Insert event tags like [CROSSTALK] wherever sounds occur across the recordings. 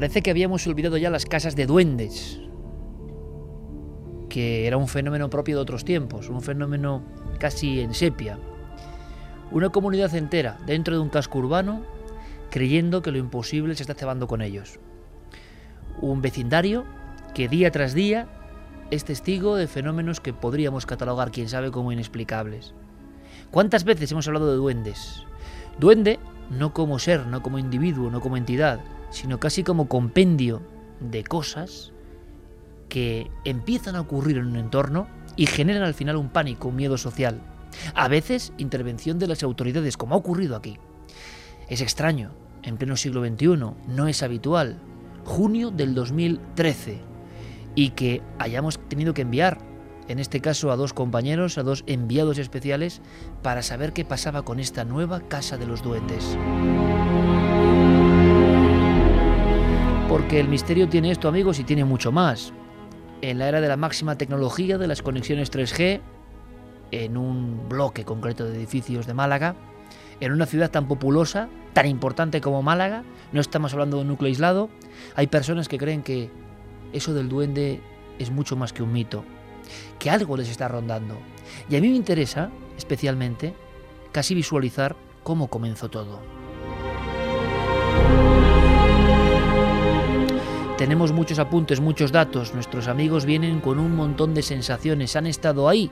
Parece que habíamos olvidado ya las casas de duendes, que era un fenómeno propio de otros tiempos, un fenómeno casi en sepia. Una comunidad entera dentro de un casco urbano creyendo que lo imposible se está cebando con ellos. Un vecindario que día tras día es testigo de fenómenos que podríamos catalogar, quién sabe, como inexplicables. ¿Cuántas veces hemos hablado de duendes? Duende no como ser, no como individuo, no como entidad, sino casi como compendio de cosas que empiezan a ocurrir en un entorno y generan al final un pánico, un miedo social. A veces intervención de las autoridades, como ha ocurrido aquí. Es extraño, en pleno siglo XXI, no es habitual. Junio del 2013. Y que hayamos tenido que enviar, en este caso a dos compañeros, a dos enviados especiales, para saber qué pasaba con esta nueva Casa de los Duendes. Porque el misterio tiene esto, amigos, y tiene mucho más. En la era de la máxima tecnología de las conexiones 3G, en un bloque concreto de edificios de Málaga, en una ciudad tan populosa, tan importante como Málaga, no estamos hablando de un núcleo aislado, hay personas que creen que eso del duende es mucho más que un mito, que algo les está rondando. Y a mí me interesa, especialmente, casi visualizar cómo comenzó todo. Tenemos muchos apuntes, muchos datos. Nuestros amigos vienen con un montón de sensaciones. Han estado ahí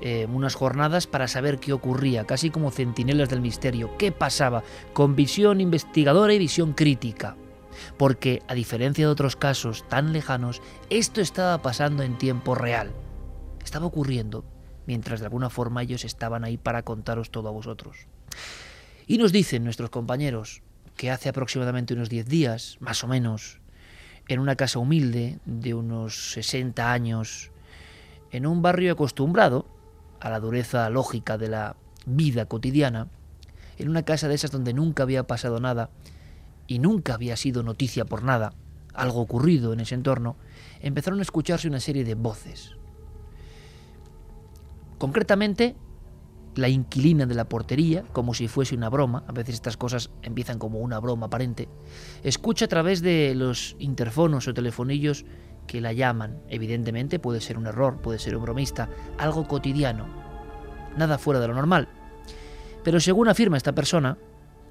eh, unas jornadas para saber qué ocurría, casi como centinelas del misterio. ¿Qué pasaba? Con visión investigadora y visión crítica. Porque, a diferencia de otros casos tan lejanos, esto estaba pasando en tiempo real. Estaba ocurriendo, mientras de alguna forma ellos estaban ahí para contaros todo a vosotros. Y nos dicen nuestros compañeros que hace aproximadamente unos 10 días, más o menos, en una casa humilde de unos 60 años, en un barrio acostumbrado a la dureza lógica de la vida cotidiana, en una casa de esas donde nunca había pasado nada y nunca había sido noticia por nada, algo ocurrido en ese entorno, empezaron a escucharse una serie de voces. Concretamente, la inquilina de la portería, como si fuese una broma, a veces estas cosas empiezan como una broma aparente, escucha a través de los interfonos o telefonillos que la llaman. Evidentemente puede ser un error, puede ser un bromista, algo cotidiano, nada fuera de lo normal. Pero según afirma esta persona,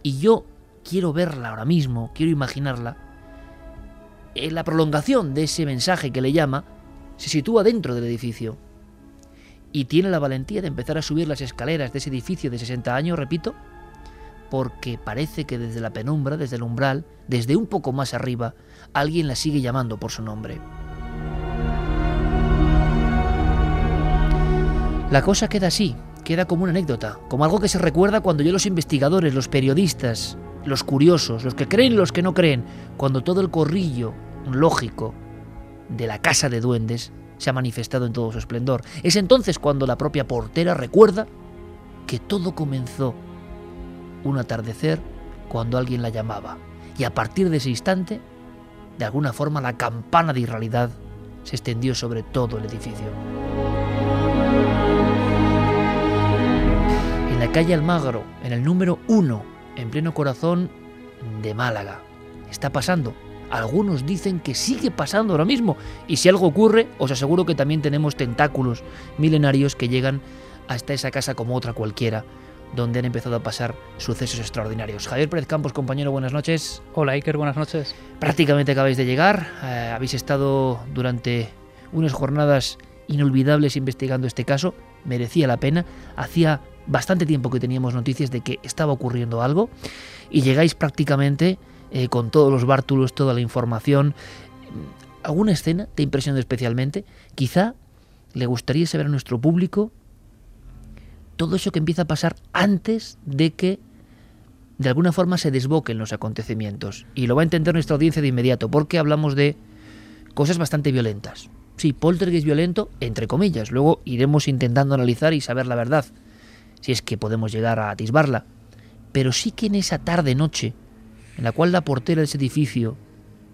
y yo quiero verla ahora mismo, quiero imaginarla, en la prolongación de ese mensaje que le llama se sitúa dentro del edificio y tiene la valentía de empezar a subir las escaleras de ese edificio de 60 años, repito, porque parece que desde la penumbra, desde el umbral, desde un poco más arriba, alguien la sigue llamando por su nombre. La cosa queda así, queda como una anécdota, como algo que se recuerda cuando ya los investigadores, los periodistas, los curiosos, los que creen los que no creen, cuando todo el corrillo lógico de la casa de duendes se ha manifestado en todo su esplendor. Es entonces cuando la propia portera recuerda que todo comenzó un atardecer cuando alguien la llamaba. Y a partir de ese instante, de alguna forma, la campana de irrealidad se extendió sobre todo el edificio. En la calle Almagro, en el número uno, en pleno corazón de Málaga, está pasando algunos dicen que sigue pasando ahora mismo. Y si algo ocurre, os aseguro que también tenemos tentáculos milenarios que llegan hasta esa casa como otra cualquiera, donde han empezado a pasar sucesos extraordinarios. Javier Pérez Campos, compañero, buenas noches. Hola Iker, buenas noches. Prácticamente acabáis de llegar. Eh, habéis estado durante unas jornadas inolvidables investigando este caso. Merecía la pena. Hacía bastante tiempo que teníamos noticias de que estaba ocurriendo algo. Y llegáis prácticamente eh, con todos los bártulos, toda la información. ¿Alguna escena te impresionó especialmente? Quizá le gustaría saber a nuestro público todo eso que empieza a pasar antes de que de alguna forma se desboquen los acontecimientos. Y lo va a entender nuestra audiencia de inmediato, porque hablamos de cosas bastante violentas. Sí, poltergeist violento, entre comillas. Luego iremos intentando analizar y saber la verdad, si es que podemos llegar a atisbarla. Pero sí que en esa tarde-noche en la cual la portera de ese edificio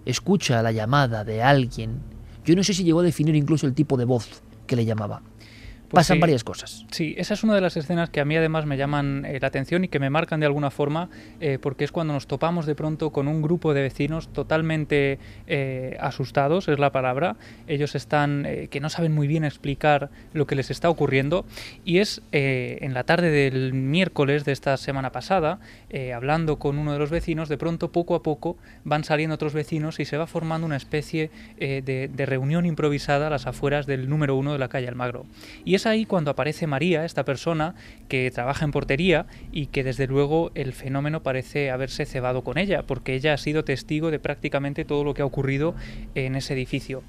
escucha la llamada de alguien. Yo no sé si llegó a definir incluso el tipo de voz que le llamaba. Pues Pasan varias cosas. Sí, esa es una de las escenas que a mí además me llaman eh, la atención y que me marcan de alguna forma, eh, porque es cuando nos topamos de pronto con un grupo de vecinos totalmente eh, asustados, es la palabra. Ellos están, que no saben muy bien explicar lo que les está ocurriendo. Y es en la tarde del miércoles de esta semana pasada, hablando con uno de los vecinos, de pronto poco a poco van saliendo otros vecinos y se va formando una especie de, de, reunión improvisada a las afueras del número uno de la calle Almagro. Y es ahí cuando aparece María, esta persona que trabaja en portería y que desde luego el fenómeno parece haberse cebado con ella, porque ella ha sido testigo de prácticamente todo lo que ha ocurrido en ese edificio.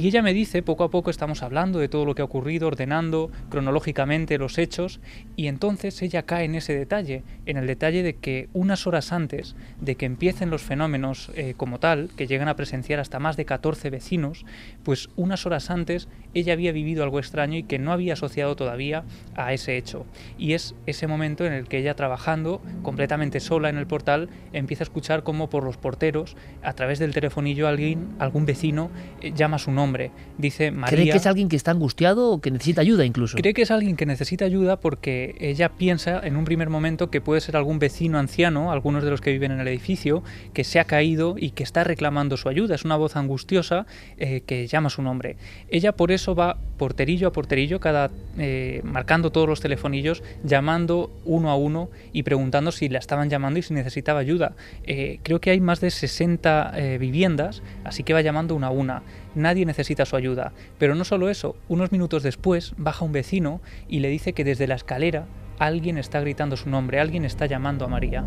Y ella me dice, poco a poco estamos hablando de todo lo que ha ocurrido, ordenando cronológicamente los hechos, y entonces ella cae en ese detalle, en el detalle de que unas horas antes de que empiecen los fenómenos eh, como tal, que llegan a presenciar hasta más de 14 vecinos, pues unas horas antes ella había vivido algo extraño y que no había asociado todavía a ese hecho. Y es ese momento en el que ella trabajando completamente sola en el portal empieza a escuchar como por los porteros, a través del telefonillo alguien, algún vecino, eh, llama su nombre nombre. Dice María. ¿Cree que es alguien que está angustiado o que necesita ayuda incluso? Cree que es alguien que necesita ayuda porque ella piensa en un primer momento que puede ser algún vecino anciano, algunos de los que viven en el edificio, que se ha caído y que está reclamando su ayuda. Es una voz angustiosa eh, que llama su nombre. Ella por eso va porterillo a porterillo, cada eh, marcando todos los telefonillos, llamando uno a uno y preguntando si la estaban llamando y si necesitaba ayuda. Eh, creo que hay más de 60 viviendas, así que va llamando una a una nadie necesita su ayuda. Pero no solo eso, unos minutos después baja un vecino y le dice que desde la escalera alguien está gritando su nombre, alguien está llamando a María.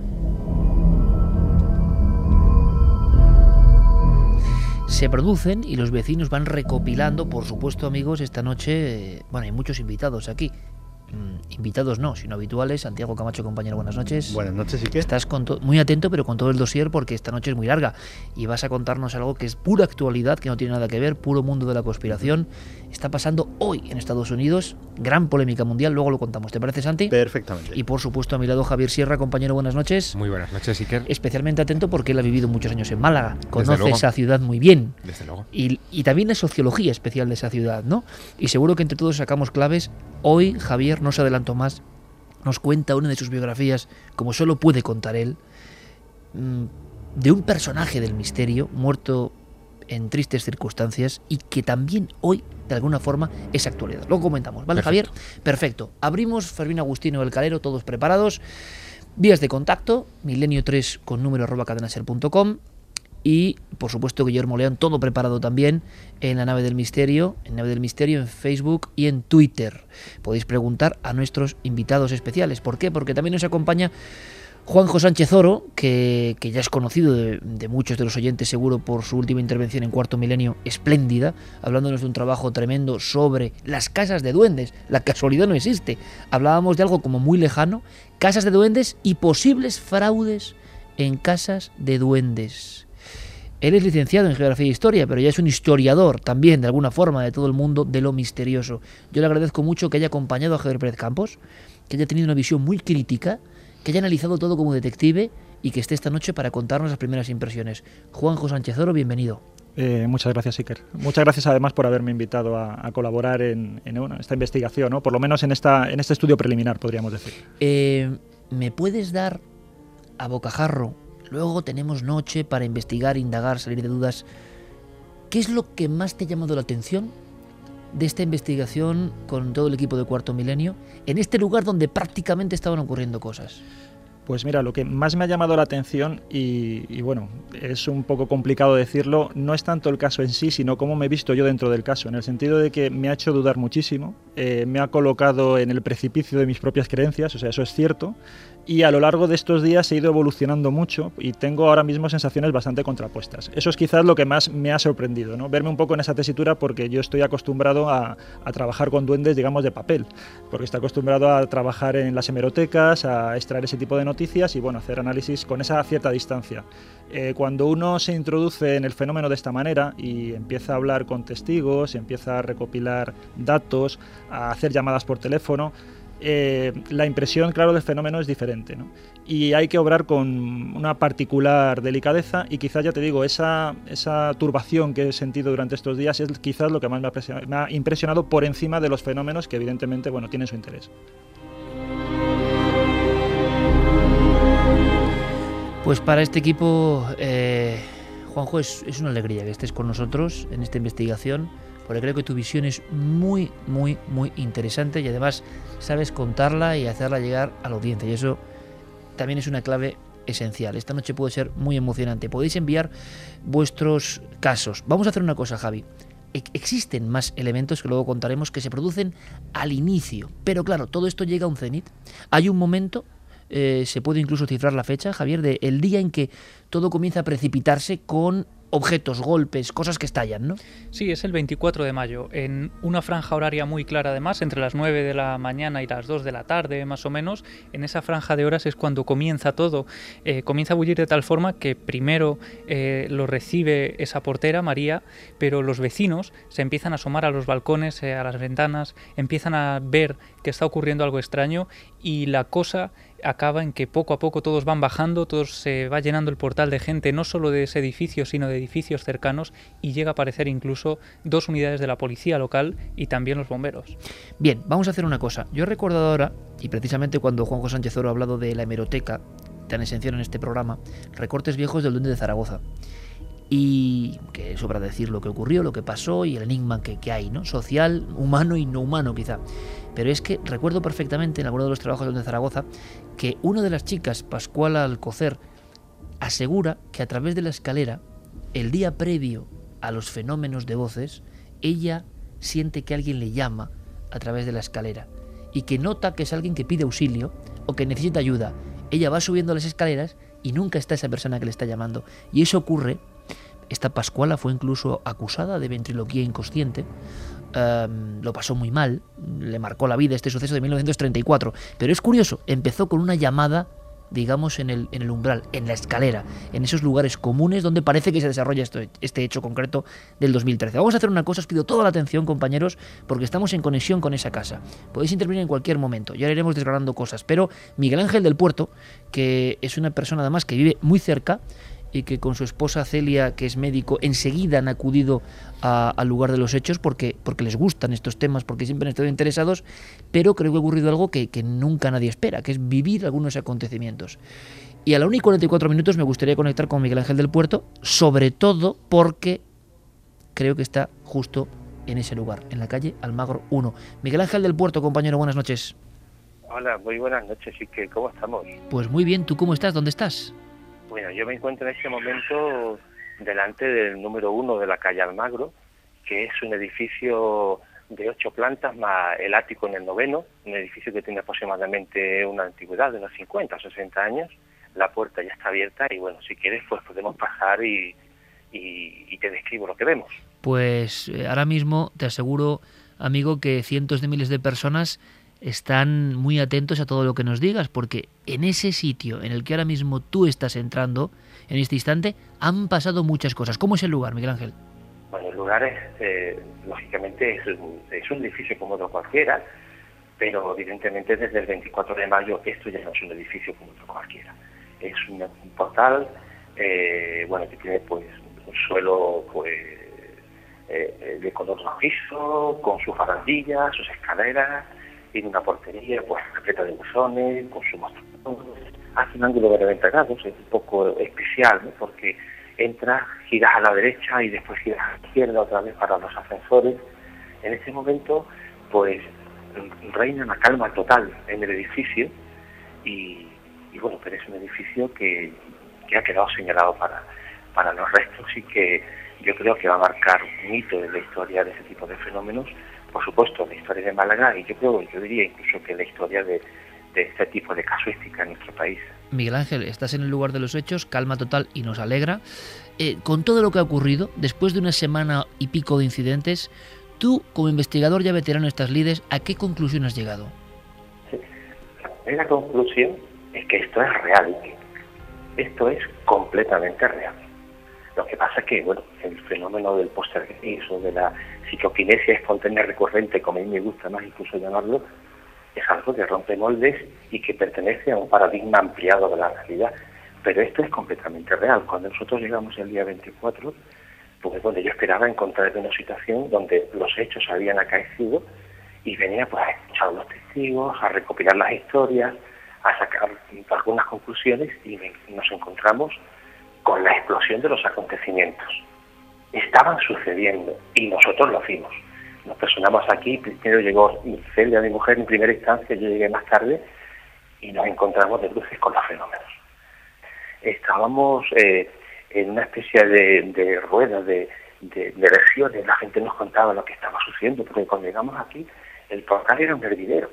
se producen y los vecinos van recopilando, por supuesto amigos, esta noche, eh, bueno, hay muchos invitados aquí, invitados no, sino habituales. Santiago Camacho, compañero, buenas noches. Buenas noches, ¿y qué? Estás muy atento, pero con todo el dossier, porque esta noche es muy larga y vas a contarnos algo que es pura actualidad, que no tiene nada que ver, puro mundo de la conspiración. Está pasando hoy en Estados Unidos, gran polémica mundial, luego lo contamos. ¿Te parece, Santi? Perfectamente. Y por supuesto, a mi lado, Javier Sierra, compañero, buenas noches. Muy buenas noches, Iker. Especialmente atento porque él ha vivido muchos años en Málaga, conoce esa ciudad muy bien. Desde luego. Y, y también la sociología especial de esa ciudad, ¿no? Y seguro que entre todos sacamos claves. Hoy, Javier, no se adelantó más, nos cuenta una de sus biografías, como solo puede contar él, mm, de un personaje del misterio muerto en tristes circunstancias y que también hoy, de alguna forma, es actualidad. Lo comentamos, ¿vale, Javier? Perfecto. Abrimos Fermín Agustino del Calero, todos preparados. Vías de contacto, milenio 3 con número arroba cadenaser.com y por supuesto Guillermo León, todo preparado también en la nave del misterio, en nave del misterio en Facebook y en Twitter. Podéis preguntar a nuestros invitados especiales. ¿Por qué? Porque también nos acompaña Juanjo Sánchez Oro, que, ya es conocido de, de, muchos de los oyentes seguro por su última intervención en Cuarto Milenio, espléndida, hablándonos de un trabajo tremendo sobre las casas de duendes. La casualidad no existe. Hablábamos de algo como muy lejano, casas de duendes y posibles fraudes en casas de duendes. Él es licenciado en Geografía e Historia, pero ya es un historiador también, de alguna forma, de todo el mundo de lo misterioso. Yo le agradezco mucho que haya acompañado a Javier Pérez Campos, que haya tenido una visión muy crítica, que haya analizado todo como detective y que esté esta noche para contarnos las primeras impresiones. Juanjo Sánchez Oro, bienvenido. Eh, muchas gracias, Iker. Muchas gracias además por haberme invitado a, colaborar en, esta investigación, ¿no? por lo menos en, esta, en este estudio preliminar, podríamos decir. Eh, ¿Me puedes dar a bocajarro Luego tenemos noche para investigar, indagar, salir de dudas. ¿Qué es lo que más te ha llamado la atención de esta investigación con todo el equipo de Cuarto Milenio en este lugar donde prácticamente estaban ocurriendo cosas? Pues mira, lo que más me ha llamado la atención, y, bueno, es un poco complicado decirlo, no es tanto el caso en sí, sino cómo me he visto yo dentro del caso, en el sentido de que me ha hecho dudar muchísimo, eh, me ha colocado en el precipicio de mis propias creencias, o sea, eso es cierto, y a lo largo de estos días he ido evolucionando mucho y tengo ahora mismo sensaciones bastante contrapuestas. Eso es quizás lo que más me ha sorprendido, ¿no? verme un poco en esa tesitura porque yo estoy acostumbrado a, trabajar con duendes, digamos, de papel, porque estoy acostumbrado a trabajar en las hemerotecas, a extraer ese tipo de noticias y bueno, hacer análisis con esa cierta distancia. Eh, cuando uno se introduce en el fenómeno de esta manera y empieza a hablar con testigos, empieza a recopilar datos, a hacer llamadas por teléfono, eh, la impresión, claro, del fenómeno es diferente. ¿no? Y hay que obrar con una particular delicadeza y quizás, ya te digo, esa, turbación que he sentido durante estos días es quizás lo que más me ha, impresionado por encima de los fenómenos que evidentemente bueno, tienen su interés. Pues para este equipo, eh, Juanjo, es, es una alegría que estés con nosotros en esta investigación porque creo que tu visión es muy, muy, muy interesante y además sabes contarla y hacerla llegar a la audiencia. Y eso también es una clave esencial. Esta noche puede ser muy emocionante. Podéis enviar vuestros casos. Vamos a hacer una cosa, Javi. Existen más elementos que luego contaremos que se producen al inicio. Pero claro, todo esto llega a un cenit. Hay un momento eh, se puede incluso cifrar la fecha, Javier, de el día en que todo comienza a precipitarse con objetos, golpes, cosas que estallan, ¿no? Sí, es el 24 de mayo, en una franja horaria muy clara además, entre las 9 de la mañana y las 2 de la tarde más o menos, en esa franja de horas es cuando comienza todo, eh, comienza a bullir de tal forma que primero eh, lo recibe esa portera, María, pero los vecinos se empiezan a asomar a los balcones, eh, a las ventanas, empiezan a ver que está ocurriendo algo extraño y la cosa acaba en que poco a poco todos van bajando, todos se va llenando el portal de gente, no solo de ese edificio, sino de edificios cercanos, y llega a aparecer incluso dos unidades de la policía local y también los bomberos. Bien, vamos a hacer una cosa. Yo he recordado ahora, y precisamente cuando Juanjo Sánchez Oro ha hablado de la hemeroteca, tan esencial en este programa, recortes viejos del Duende de Zaragoza y que sobra decir lo que ocurrió, lo que pasó y el enigma que, hay, ¿no? Social, humano y no humano quizá. Pero es que recuerdo perfectamente en alguno de los trabajos de Zaragoza que una de las chicas, Pascuala Alcocer, asegura que a través de la escalera, el día previo a los fenómenos de voces, ella siente que alguien le llama a través de la escalera y que nota que es alguien que pide auxilio o que necesita ayuda. Ella va subiendo las escaleras y nunca está esa persona que le está llamando. Y eso ocurre. Esta Pascuala fue incluso acusada de ventriloquía inconsciente Em, lo pasó muy mal, le marcó la vida este suceso de 1934. Pero es curioso, empezó con una llamada, digamos, en el, en el umbral, en la escalera, en esos lugares comunes donde parece que se desarrolla este hecho concreto del 2013. Vamos a hacer una cosa, os pido toda la atención, compañeros, porque estamos en conexión con esa casa. Podéis intervenir en cualquier momento, ya iremos desgranando cosas. Pero Miguel Ángel del Puerto, que es una persona además que vive muy cerca, y que con su esposa Celia, que es médico, enseguida han acudido al lugar de los hechos porque, porque les gustan estos temas, porque siempre han estado interesados, pero creo que ha ocurrido algo que, nunca nadie espera, que es vivir algunos acontecimientos. Y a la 1 y 44 minutos me gustaría conectar con Miguel Ángel del Puerto, sobre todo porque creo que está justo en ese lugar, en la calle Almagro 1. Miguel Ángel del Puerto, compañero, buenas noches. Hola, muy buenas noches, y que ¿cómo estamos? Pues muy bien, ¿tú cómo estás? ¿Dónde estás? Bueno, yo me encuentro en este momento delante del número uno de la calle Almagro, que es un edificio de ocho plantas más el ático en el noveno, un edificio que tiene aproximadamente una antigüedad de unos 50 o 60 años. La puerta ya está abierta y bueno, si quieres pues podemos pasar y, y, te describo lo que vemos. Pues eh, ahora mismo te aseguro, amigo, que cientos de miles de personas están muy atentos a todo lo que nos digas, porque en ese sitio en el que ahora mismo tú estás entrando, en este instante, han pasado muchas cosas. ¿Cómo es el lugar, Miguel Ángel? Bueno, el lugar es, eh, lógicamente, es un, es un edificio como otro cualquiera, pero evidentemente desde el 24 de mayo esto ya no es un edificio como otro cualquiera. Es un, portal, eh, bueno, que tiene pues un suelo pues eh, de color rojizo, con sus barandillas, sus escaleras, tiene una portería pues repleta de buzones, con su hace un ángulo de 90 grados, es un poco especial, porque entras, giras a la derecha y después giras a la izquierda otra vez para los ascensores. En ese momento, pues reina una calma total en el edificio y, bueno, pero es un edificio que, que, ha quedado señalado para, para los restos y que yo creo que va a marcar un hito en la historia de ese tipo de fenómenos por supuesto, la historia de Málaga y yo creo, yo diría incluso que la historia de, este tipo de casuística en nuestro país. Miguel Ángel, estás en el lugar de los hechos, calma total y nos alegra. Eh, con todo lo que ha ocurrido, después de una semana y pico de incidentes, tú, como investigador ya veterano de estas lides, ¿a qué conclusión has llegado? La primera conclusión es que esto es real, esto es completamente real. Lo que pasa es que, bueno, el fenómeno del poltergeist o de la psicoquinesia espontánea recurrente, como a mí me gusta más incluso llamarlo, es algo que rompe moldes y que pertenece a un paradigma ampliado de la realidad. Pero esto es completamente real. Cuando nosotros llegamos el día 24, pues bueno, yo esperaba encontrarme una situación donde los hechos habían acaecido y venía pues a escuchar a los testigos, a recopilar las historias, a sacar algunas conclusiones y nos encontramos con la explosión de los acontecimientos. Estaban sucediendo y nosotros lo hicimos. Nos personamos aquí, primero llegó Celia, mi mujer, en primera instancia, yo llegué más tarde y nos encontramos de luces con los fenómenos. Estábamos eh, en una especie de, de rueda de, de, lesiones, la gente nos contaba lo que estaba sucediendo, porque cuando llegamos aquí, el portal era un hervidero.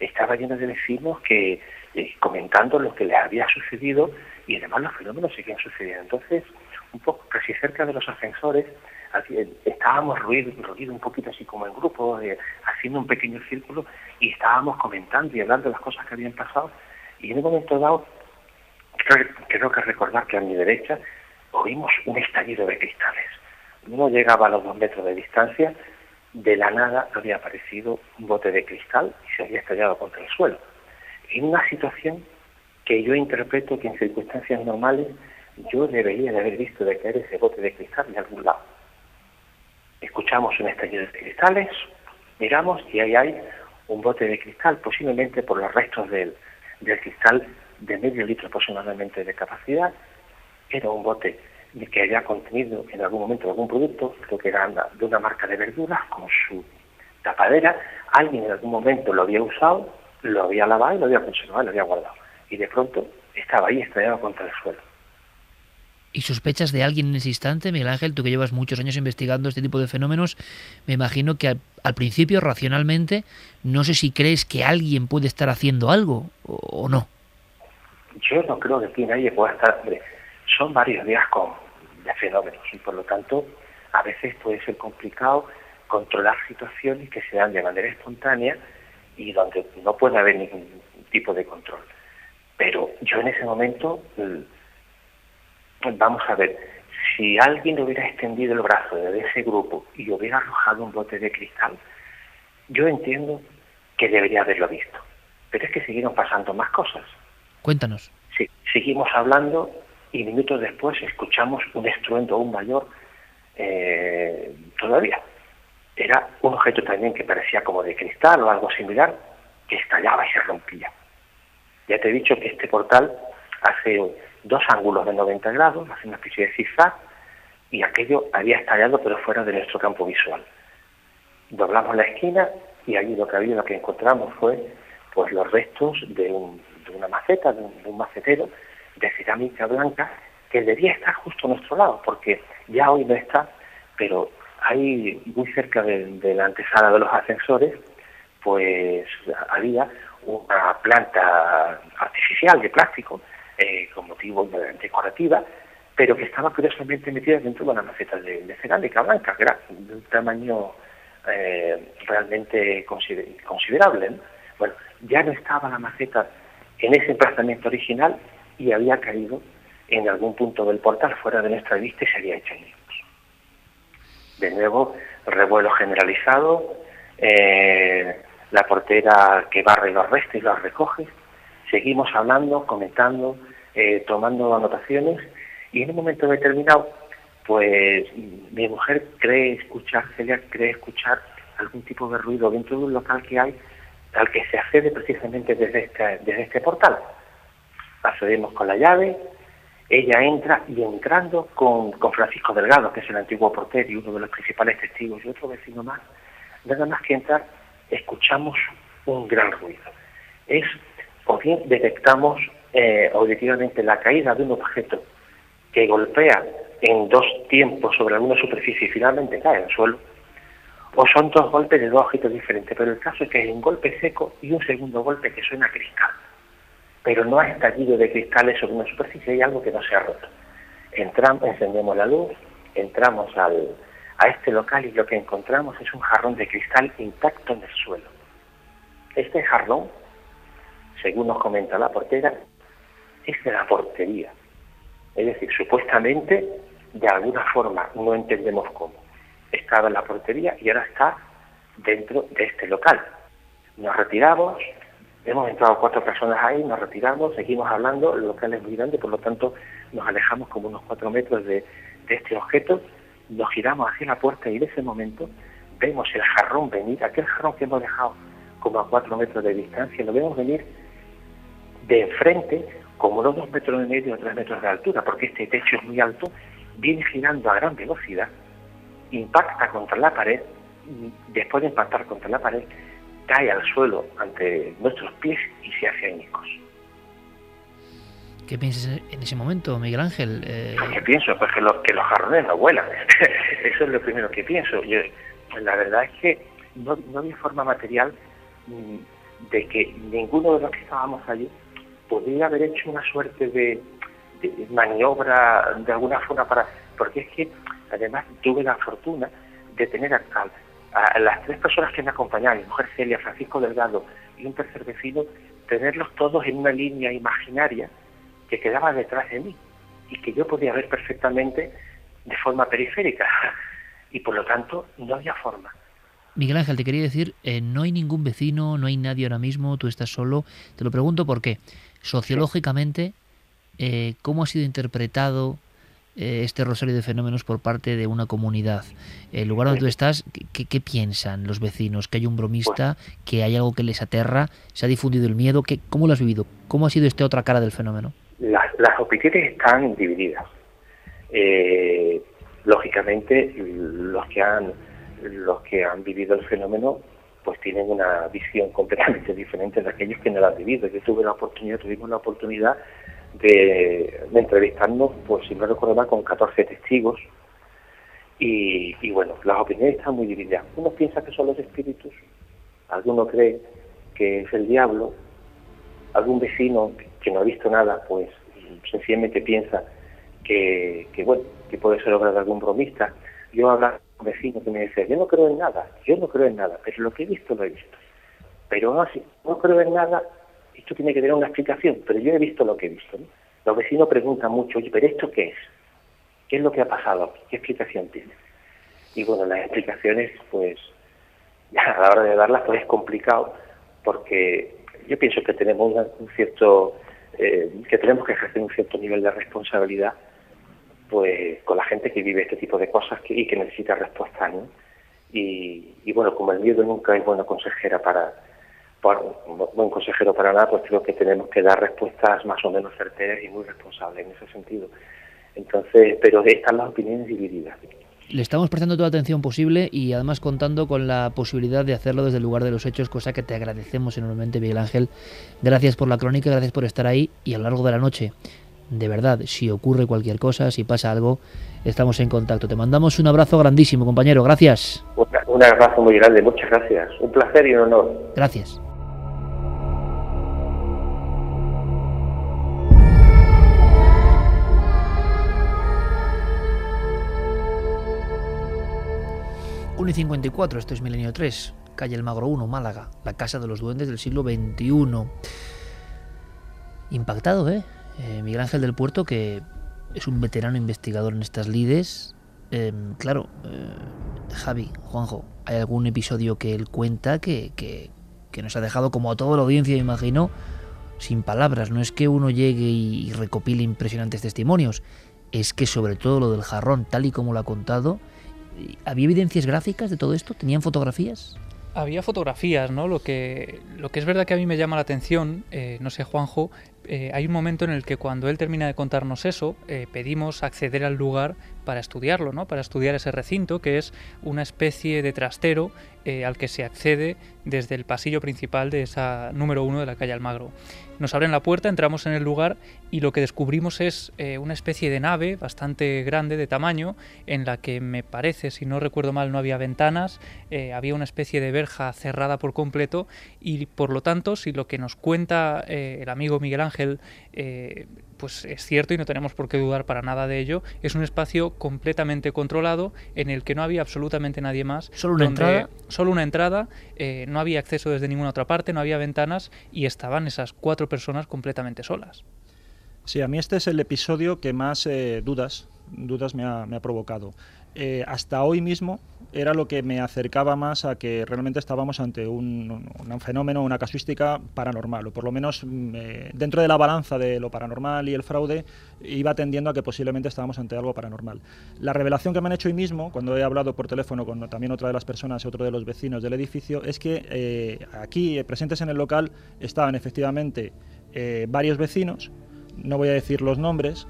Estaba lleno de vecinos que eh, comentando lo que les había sucedido y además los fenómenos seguían sucediendo. Entonces, un poco casi cerca de los ascensores, estábamos ruido, ruido un poquito así como en grupo, eh, haciendo un pequeño círculo y estábamos comentando y hablando de las cosas que habían pasado. Y en un momento dado, creo, creo que recordar que a mi derecha oímos un estallido de cristales. No llegaba a los dos metros de distancia, de la nada había aparecido un bote de cristal y se había estallado contra el suelo. En una situación que yo interpreto que en circunstancias normales yo debería de haber visto de caer ese bote de cristal de algún lado. Escuchamos un estallido de cristales, miramos y ahí hay un bote de cristal, posiblemente por los restos del, cristal de medio litro aproximadamente de capacidad. Era un bote que había contenido en algún momento algún producto, creo que era de una marca de verduras, con su tapadera. Alguien en algún momento lo había usado, lo había lavado y lo había conservado, lo había guardado y de pronto estaba ahí estrellado contra el suelo. ¿Y sospechas de alguien en ese instante, Miguel Ángel? Tú que llevas muchos años investigando este tipo de fenómenos, me imagino que al, principio, racionalmente, no sé si crees que alguien puede estar haciendo algo o, no. Yo no creo que aquí nadie pueda estar. son varios días con, de fenómenos y por lo tanto a veces puede ser complicado controlar situaciones que se dan de manera espontánea y donde no puede haber ningún tipo de control. Pero yo en ese momento, mm, vamos a ver, si alguien hubiera extendido el brazo de ese grupo y hubiera arrojado un bote de cristal, yo entiendo que debería haberlo visto. Pero es que siguieron pasando más cosas. Cuéntanos. Sí, seguimos hablando y minutos después escuchamos un estruendo aún mayor eh, todavía. Era un objeto también que parecía como de cristal o algo similar, que estallaba y se rompía. Ya te he dicho que este portal hace dos ángulos de 90 grados, hace una especie de zigzag, y aquello había estallado pero fuera de nuestro campo visual. Doblamos la esquina y allí lo que había, lo que encontramos fue pues los restos de, una maceta, de un, macetero de cerámica blanca que debía estar justo a nuestro lado, porque ya hoy no está, pero ahí muy cerca de la antesala de los ascensores, pues había una planta artificial de plástico eh, con motivo decorativa, pero que estaba curiosamente metida dentro de una maceta de, cerámica blanca, de un tamaño eh, realmente considerable. Bueno, ya no estaba la maceta en ese emplazamiento original y había caído en algún punto del portal fuera de nuestra vista y se había hecho añicos. De nuevo, revuelo generalizado, eh, la portera que barre los restos y los recoge. Seguimos hablando, comentando, eh, tomando anotaciones y en un momento determinado, pues mi mujer cree escuchar, Celia cree escuchar algún tipo de ruido dentro de un local que hay al que se accede precisamente desde este, desde este portal. Accedemos con la llave, ella entra y entrando con, con Francisco Delgado, que es el antiguo portero y uno de los principales testigos, y otro vecino más, nada más que entrar, escuchamos un gran ruido. Es, o bien detectamos eh, auditivamente la caída de un objeto que golpea en dos tiempos sobre alguna superficie y finalmente cae al suelo, o son dos golpes de dos objetos diferentes, pero el caso es que hay un golpe seco y un segundo golpe que suena cristal. Pero no ha estallido de cristales sobre una superficie, hay algo que no se ha roto. Entramos, encendemos la luz, entramos al, a este local y lo que encontramos es un jarrón de cristal intacto en el suelo. Este jarrón, según nos comenta la portera, es de la portería. Es decir, supuestamente, de alguna forma, no entendemos cómo, estaba en la portería y ahora está dentro de este local. Nos retiramos, hemos entrado cuatro personas ahí, nos retiramos, seguimos hablando, el local es muy grande, por lo tanto nos alejamos como unos cuatro metros de, este objeto nos giramos hacia la puerta y en ese momento vemos el jarrón venir, aquel jarrón que hemos dejado como a cuatro metros de distancia, lo vemos venir de enfrente, como unos dos metros y medio o tres metros de altura, porque este techo es muy alto, viene girando a gran velocidad, impacta contra la pared, después de impactar contra la pared, cae al suelo ante nuestros pies y se hace añicos. ¿Qué piensas en ese momento, Miguel Ángel? Eh... ¿Qué pienso? Pues que, que los jarrones no vuelan. [LAUGHS] Eso es lo primero que pienso. Yo, la verdad es que no, no había forma material mm, de que ninguno de los que estábamos allí podría haber hecho una suerte de, de maniobra de alguna forma para... Porque es que además tuve la fortuna de tener a, a, las tres personas que me acompañaban, mi mujer Celia, Francisco Delgado y un tercer vecino, tenerlos todos en una línea imaginaria que quedaba detrás de mí y que yo podía ver perfectamente de forma periférica y por lo tanto no había forma. Miguel Ángel, te quería decir, eh, no hay ningún vecino, no hay nadie ahora mismo, tú estás solo. Te lo pregunto porque sociológicamente, eh, ¿cómo ha sido interpretado este rosario de fenómenos por parte de una comunidad? El lugar donde tú estás, ¿qué, ¿qué, piensan los vecinos? ¿Que hay un bromista? ¿Que hay algo que les aterra? ¿Se ha difundido el miedo? ¿Qué, ¿Cómo lo has vivido? ¿Cómo ha sido esta otra cara del fenómeno? Las, las opiniones están divididas. Eh, lógicamente, los que han los que han vivido el fenómeno pues tienen una visión completamente [LAUGHS] diferente de aquellos que no lo han vivido. Yo tuve la oportunidad, tuvimos la oportunidad de, de entrevistarnos, pues si no recuerdo mal, con 14 testigos y, y, bueno, las opiniones están muy divididas. Uno piensa que son los espíritus, alguno cree que es el diablo, algún vecino que no ha visto nada, pues sencillamente piensa que, que bueno, que puede ser obra de algún bromista. Yo hablaba con un vecino que me decía, yo no creo en nada, yo no creo en nada, pero lo que he visto lo he visto. Pero no, si no creo en nada, esto tiene que tener una explicación, pero yo he visto lo que he visto. ¿no? Los vecinos preguntan mucho, oye, pero ¿esto qué es? ¿Qué es lo que ha pasado? ¿Qué explicación tiene? Y bueno, las explicaciones, pues, [LAUGHS] a la hora de darlas, pues es complicado, porque yo pienso que tenemos una, un cierto, eh, que tenemos que ejercer un cierto nivel de responsabilidad pues con la gente que vive este tipo de cosas y que necesita respuestas, ¿no? Y, y, bueno, como el miedo nunca es buena consejera para, buen consejero para nada, pues creo que tenemos que dar respuestas más o menos certeras y muy responsables en ese sentido. Entonces, pero están las opiniones divididas. Le estamos prestando toda la atención posible y además contando con la posibilidad de hacerlo desde el lugar de los hechos, cosa que te agradecemos enormemente, Miguel Ángel. Gracias por la crónica, gracias por estar ahí y a lo largo de la noche de verdad, si ocurre cualquier cosa, si pasa algo, estamos en contacto. Te mandamos un abrazo grandísimo, compañero. Gracias. Un abrazo muy grande, muchas gracias. Un placer y un honor. Gracias. Uno y 54, esto es Milenio 3. calle El Magro 1, Málaga, la casa de los duendes del siglo XXI. Impactado, ¿eh? eh Miguel Ángel del Puerto, que es un veterano investigador en estas lides. Em, claro, eh, Javi, Juanjo, hay algún episodio que él cuenta que, que, que nos ha dejado, como a toda la audiencia, imagino, sin palabras. No es que uno llegue y recopile impresionantes testimonios, es que sobre todo lo del jarrón, tal y como lo ha contado, ¿había evidencias gráficas de todo esto? ¿Tenían fotografías? Había fotografías, ¿no? Lo que, lo que es verdad que a mí me llama la atención, eh, no sé, Juanjo, eh, hay un momento en el que cuando él termina de contarnos eso, eh, pedimos acceder al lugar para estudiarlo, ¿no? Para estudiar ese recinto, que es una especie de trastero al que se accede desde el pasillo principal de esa número uno de la calle Almagro. Nos abren la puerta, entramos en el lugar y lo que descubrimos es eh, una especie de nave bastante grande de tamaño en la que me parece, si no recuerdo mal, no había ventanas, eh, había una especie de verja cerrada por completo y por lo tanto, si lo que nos cuenta eh, el amigo Miguel Ángel pues es cierto y no tenemos por qué dudar para nada de ello, es un espacio completamente controlado en el que no había absolutamente nadie más. Solo una entrada. Solo una entrada, no había acceso desde ninguna otra parte, no había ventanas y estaban esas cuatro personas completamente solas. Sí, a mí este es el episodio que más eh, dudas, dudas me ha, provocado. Eh, hasta hoy mismo era lo que me acercaba más a que realmente estábamos ante un, fenómeno, una casuística paranormal, o por lo menos mm, eh, dentro de la balanza de lo paranormal y el fraude iba tendiendo a que posiblemente estábamos ante algo paranormal. La revelación que me han hecho hoy mismo, cuando he hablado por teléfono con también otra de las personas otro de los vecinos del edificio, es que aquí presentes en el local estaban efectivamente varios vecinos, no voy a decir los nombres,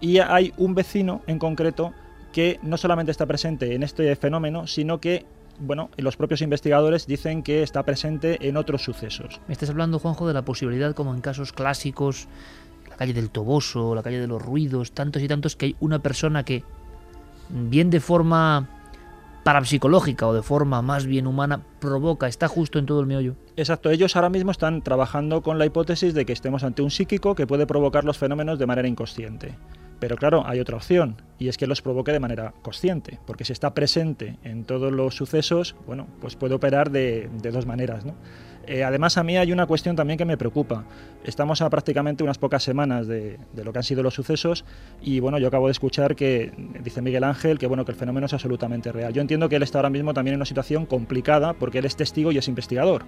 y hay un vecino en concreto que no solamente está presente en este fenómeno, sino que bueno, los propios investigadores dicen que está presente en otros sucesos. Me estás hablando, Juanjo, de la posibilidad, como en casos clásicos, la calle del Toboso, la calle de los ruidos, tantos y tantos, que hay una persona que, bien de forma parapsicológica o de forma más bien humana provoca, está justo en todo el meollo. Exacto, ellos ahora mismo están trabajando con la hipótesis de que estemos ante un psíquico que puede provocar los fenómenos de manera inconsciente. Pero claro, hay otra opción, y es que los provoque de manera consciente, porque si está presente en todos los sucesos, bueno, pues puede operar de, de dos maneras, ¿no? Eh, además, a mí hay una cuestión también que me preocupa. Estamos a prácticamente unas pocas semanas de, lo que han sido los sucesos y bueno, yo acabo de escuchar que dice Miguel Ángel que bueno que el fenómeno es absolutamente real. Yo entiendo que él está ahora mismo también en una situación complicada porque él es testigo y es investigador.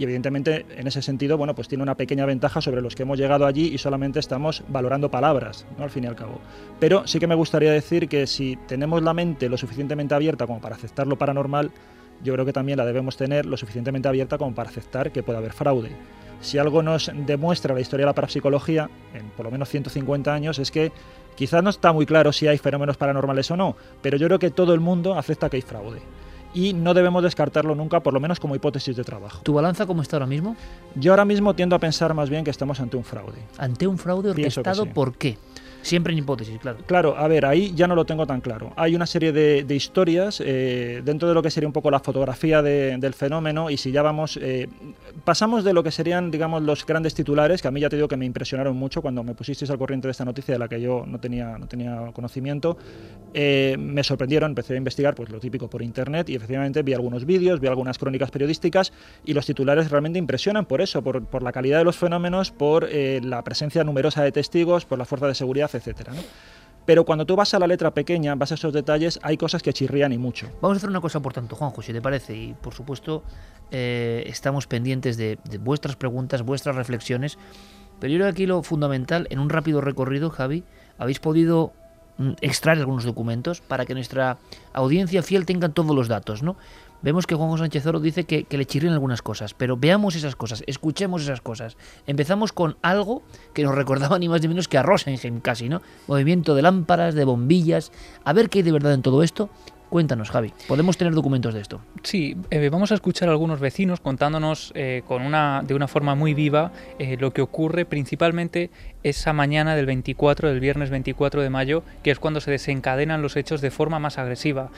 Y evidentemente en ese sentido, bueno, pues tiene una pequeña ventaja sobre los que hemos llegado allí y solamente estamos valorando palabras, ¿no? al fin y al cabo. Pero sí que me gustaría decir que si tenemos la mente lo suficientemente abierta como para aceptar lo paranormal, yo creo que también la debemos tener lo suficientemente abierta como para aceptar que puede haber fraude. Si algo nos demuestra la historia de la parapsicología, en por lo menos 150 años, es que quizás no está muy claro si hay fenómenos paranormales o no, pero yo creo que todo el mundo acepta que hay fraude. Y no debemos descartarlo nunca, por lo menos como hipótesis de trabajo. ¿Tu balanza cómo está ahora mismo? Yo ahora mismo tiendo a pensar más bien que estamos ante un fraude. ¿Ante un fraude orquestado por qué? Siempre en hipótesis, claro. Claro, a ver, ahí ya no lo tengo tan claro. Hay una serie de, historias eh, dentro de lo que sería un poco la fotografía del fenómeno y si ya vamos, eh, pasamos de lo que serían, digamos, los grandes titulares, que a mí ya te digo que me impresionaron mucho cuando me pusisteis al corriente de esta noticia de la que yo no tenía, no tenía conocimiento, eh, me sorprendieron, empecé a investigar pues lo típico por internet y efectivamente vi algunos vídeos, vi algunas crónicas periodísticas y los titulares realmente impresionan por eso, por, por la calidad de los fenómenos, por la presencia numerosa de testigos, por la fuerza de seguridad etcétera. Pero cuando tú vas a la letra pequeña, vas a esos detalles, hay cosas que chirrían y mucho. Vamos a hacer una cosa por tanto, Juanjo, si te parece, y por supuesto eh, estamos pendientes de, vuestras preguntas, vuestras reflexiones, pero yo creo que aquí lo fundamental, en un rápido recorrido, Javi, habéis podido mm, extraer algunos documentos para que nuestra audiencia fiel tenga todos los datos, ¿no? Vemos que Juan José Sánchez Oro dice que, le chirrían algunas cosas, pero veamos esas cosas, escuchemos esas cosas. Empezamos con algo que nos recordaba ni más ni menos que a Rosenheim casi, ¿no? Movimiento de lámparas, de bombillas. A ver qué hay de verdad en todo esto Cuéntanos, Javi, ¿podemos tener documentos de esto? Sí, eh, vamos a escuchar a algunos vecinos contándonos eh, con una, de una forma muy viva eh, lo que ocurre principalmente esa mañana del 24, del viernes 24 de mayo, que es cuando se desencadenan los hechos de forma más agresiva.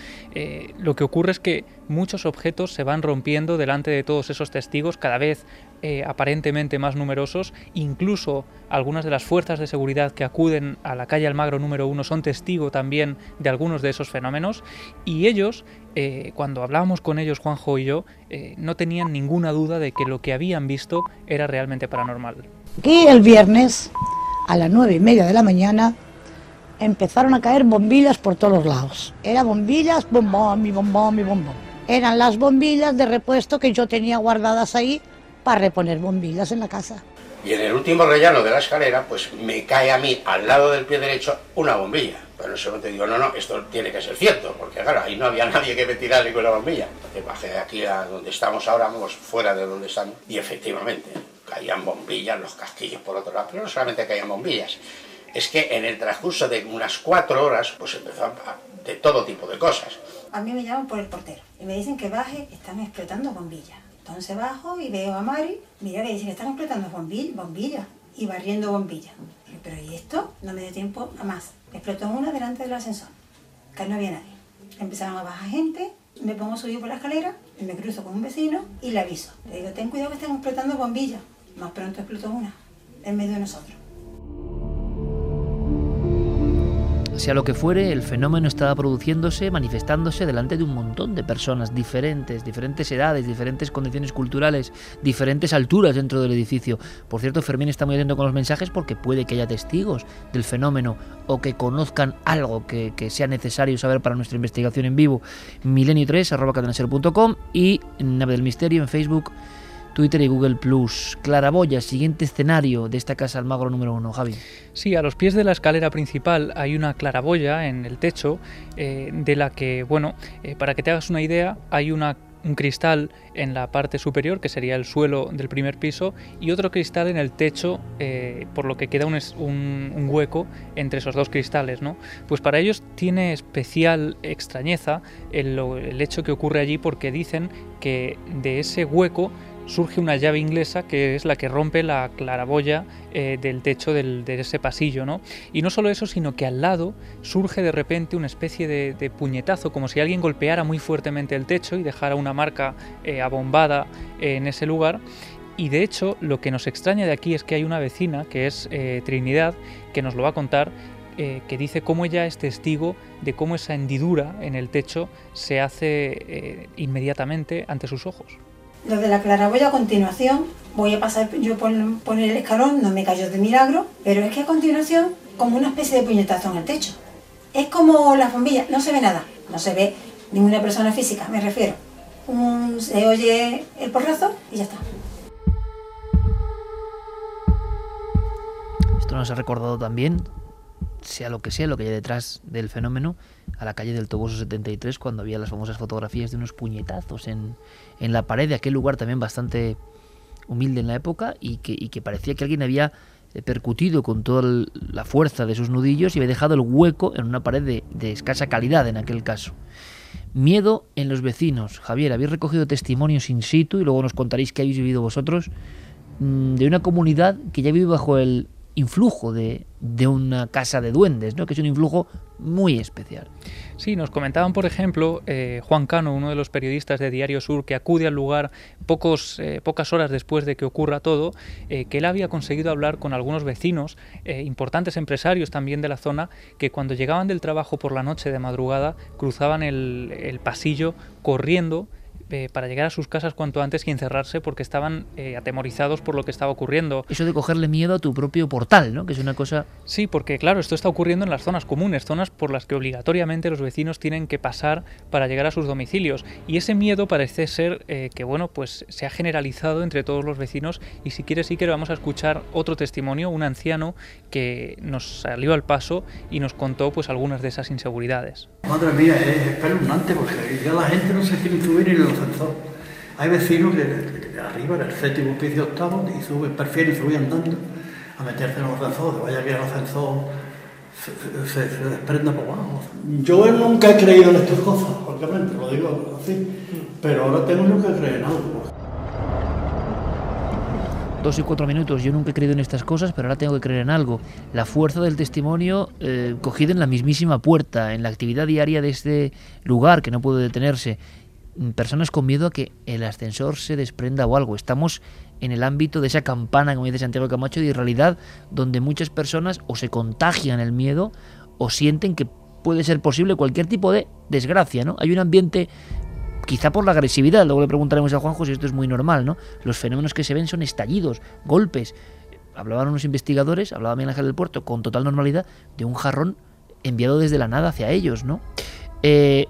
lo que ocurre es que muchos objetos se van rompiendo delante de todos esos testigos, cada vez eh, aparentemente más numerosos, incluso algunas de las fuerzas de seguridad que acuden a la calle Almagro número uno son testigo también de algunos de esos fenómenos y ellos, eh, cuando hablábamos con ellos, Juanjo y yo, eh, no tenían ninguna duda de que lo que habían visto era realmente paranormal. Y el viernes, a las nueve y media de la mañana, empezaron a caer bombillas por todos los lados. Eran bombillas, bombón, y bombón, y bombón. Eran las bombillas de repuesto que yo tenía guardadas ahí para reponer bombillas en la casa. Y en el último rellano de la escalera, pues me cae a mí, al lado del pie derecho, una bombilla. Pero en ese momento digo, no, no, esto tiene que ser cierto, porque claro, ahí no había [LAUGHS] nadie que me tirara con la bombilla. Entonces bajé aquí a donde estamos ahora, vamos, fuera de donde estamos, y efectivamente, caían bombillas, los casquillos por otro lado, pero no solamente caían bombillas, es que en el transcurso de unas cuatro horas, pues empezó a, de todo tipo de cosas. A mí me llaman por el portero y me dicen que baje, están explotando bombillas. Entonces bajo y veo a Mari, mira, me dicen que están explotando bombillas, bombillas y barriendo bombillas. Pero ¿y esto? No me dio tiempo a más. Explotó una delante del ascensor, que no había nadie. Empezaron a bajar gente, me pongo a subir por la escalera, me cruzo con un vecino y le aviso. Le digo, ten cuidado que están explotando bombillas. Más pronto explotó una, en medio de nosotros. Sea lo que fuere, el fenómeno estaba produciéndose, manifestándose delante de un montón de personas diferentes, diferentes edades, diferentes condiciones culturales, diferentes alturas dentro del edificio. Por cierto, Fermín está muy atento con los mensajes porque puede que haya testigos del fenómeno o que conozcan algo que, sea necesario saber para nuestra investigación en vivo. Milenio3, arroba cadenaser.com y Nave del Misterio en Facebook Twitter y Google Plus. Claraboya, siguiente escenario de esta casa Almagro número uno, Javi. Sí, a los pies de la escalera principal hay una claraboya en el techo, eh, de la que, bueno, eh, para que te hagas una idea, hay una un cristal en la parte superior, que sería el suelo del primer piso, y otro cristal en el techo, eh, por lo que queda un, hueco entre esos dos cristales. ¿no? Pues para ellos tiene especial extrañeza el hecho que ocurre allí porque dicen que de ese hueco surge una llave inglesa que es la que rompe la claraboya eh, del techo del, de ese pasillo, ¿no? Y no solo eso, sino que al lado surge de repente una especie de, puñetazo, como si alguien golpeara muy fuertemente el techo y dejara una marca eh, abombada eh, en ese lugar. Y de hecho, lo que nos extraña de aquí es que hay una vecina, que es Trinidad, que nos lo va a contar, que dice cómo ella es testigo de cómo esa hendidura en el techo se hace inmediatamente ante sus ojos. Lo de la claraboya a continuación, voy a pasar yo por poner el escalón, no me cayó de milagro, pero es que a continuación, como una especie de puñetazo en el techo. Es como las bombillas, no se ve nada, no se ve ninguna persona física, me refiero. Se oye el porrazo y ya está. Esto nos ha recordado también, sea lo que sea, lo que hay detrás del fenómeno, a la calle del Toboso 73, cuando había las famosas fotografías de unos puñetazos en, en la pared de aquel lugar también bastante humilde en la época y que, y que parecía que alguien había percutido con toda la fuerza de sus nudillos y había dejado el hueco en una pared de, de escasa calidad en aquel caso. Miedo en los vecinos. Javier, habéis recogido testimonios in situ y luego nos contaréis qué habéis vivido vosotros mm, de una comunidad que ya vive bajo el influjo de, de, una casa de duendes, ¿no? que es un influjo muy especial. Sí, nos comentaban, por ejemplo, eh, Juan Cano, uno de los periodistas de Diario Sur, que acude al lugar pocos, eh, pocas horas después de que ocurra todo, eh, que él había conseguido hablar con algunos vecinos, importantes empresarios también de la zona, que cuando llegaban del trabajo por la noche de madrugada cruzaban el, el pasillo corriendo eh, para llegar a sus casas cuanto antes y encerrarse porque estaban eh, atemorizados por lo que estaba ocurriendo. Eso de cogerle miedo a tu propio portal, ¿no? Que es una cosa... Sí, porque claro, esto está ocurriendo en las zonas comunes, zonas por las que obligatoriamente los vecinos tienen que pasar para llegar a sus domicilios. Y ese miedo parece ser eh, que, bueno, pues se ha generalizado entre todos los vecinos y si quieres, sí que vamos a escuchar otro testimonio, un anciano que nos salió al paso y nos contó pues algunas de esas inseguridades. Madre mía, es espeluznante porque ya la gente no se quiere subir en el ascensor. Hay vecinos que, que arriba, en el séptimo piso octavo, y sube, prefieren subir andando a meterse en el ascensor, vaya que el ascensor se, se, se desprenda por abajo. Yo nunca he creído en estas cosas, obviamente, lo digo así, pero ahora tengo yo que creer en algo. Dos y cuatro minutos. Yo nunca he creído en estas cosas, pero ahora tengo que creer en algo. La fuerza del testimonio eh, cogido en la mismísima puerta, en la actividad diaria de este lugar que no puede detenerse. Mm, personas con miedo a que el ascensor se desprenda o algo. Estamos en el ámbito de esa campana, como dice Santiago Camacho, de realidad donde muchas personas o se contagian el miedo o sienten que puede ser posible cualquier tipo de desgracia, ¿no? Hay un ambiente quizá por la agresividad, luego le preguntaremos a Juanjo si esto es muy normal, ¿no? Los fenómenos que se ven son estallidos, golpes. Hablaban unos investigadores, hablaba Miguel Ángel del Puerto, con total normalidad, de un jarrón enviado desde la nada hacia ellos, ¿no? Eh,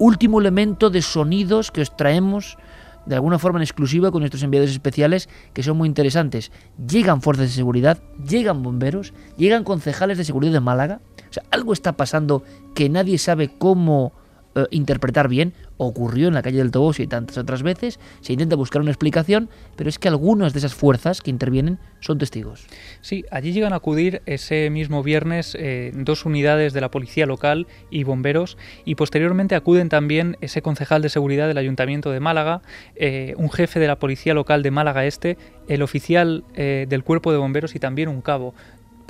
último elemento de sonidos que os traemos de alguna forma en exclusiva con nuestros enviados especiales que son muy interesantes. Llegan fuerzas de seguridad, llegan bomberos, llegan concejales de seguridad de Málaga. O sea, algo está pasando que nadie sabe cómo eh, interpretar bien. Ocurrió en la calle del Toboso y tantas otras veces. Se intenta buscar una explicación, pero es que algunas de esas fuerzas que intervienen son testigos. Sí, allí llegan a acudir ese mismo viernes eh, dos unidades de la policía local y bomberos y posteriormente acuden también ese concejal de seguridad del Ayuntamiento de Málaga, eh, un jefe de la policía local de Málaga Este, el oficial del cuerpo de bomberos y también un cabo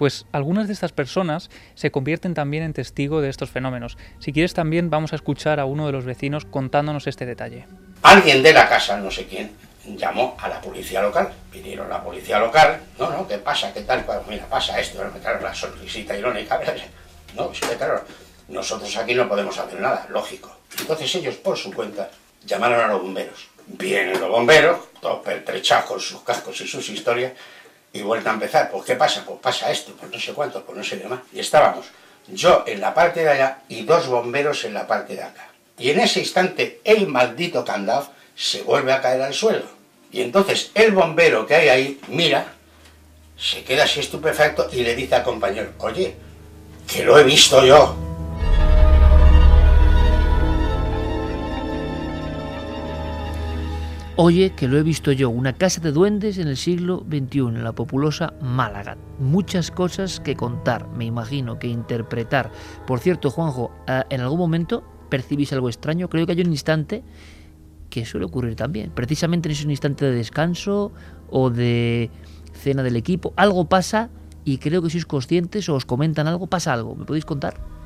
pues algunas de estas personas se convierten también en testigo de estos fenómenos. Si quieres también vamos a escuchar a uno de los vecinos contándonos este detalle. Alguien de la casa, no sé quién, llamó a la policía local. Vinieron la policía local, no, no, ¿qué pasa? ¿Qué tal? Pues mira, pasa esto, me traen la sonrisita irónica. [LAUGHS] No, pues claro, nosotros aquí no podemos hacer nada, lógico. Entonces ellos, por su cuenta, llamaron a los bomberos. Vienen los bomberos, todos pertrechados con sus cascos y sus historias, y vuelta a empezar. Pues ¿qué pasa? Pues pasa esto, pues no sé cuánto, pues no sé qué más. Y estábamos yo en la parte de allá y dos bomberos en la parte de acá. Y en ese instante el maldito candado se vuelve a caer al suelo. Y entonces el bombero que hay ahí mira, se queda así estupefacto y le dice al compañero, oye, que lo he visto yo. Oye, que lo he visto yo, una casa de duendes en el siglo XXI, en la populosa Málaga. Muchas cosas que contar, me imagino, que interpretar. Por cierto, Juanjo, ah, ¿en algún momento percibís algo extraño? Creo que hay un instante que suele ocurrir también, precisamente en ese instante de descanso o de cena del equipo. Algo pasa y creo que sois conscientes o os comentan algo, pasa algo. ¿Me podéis contar?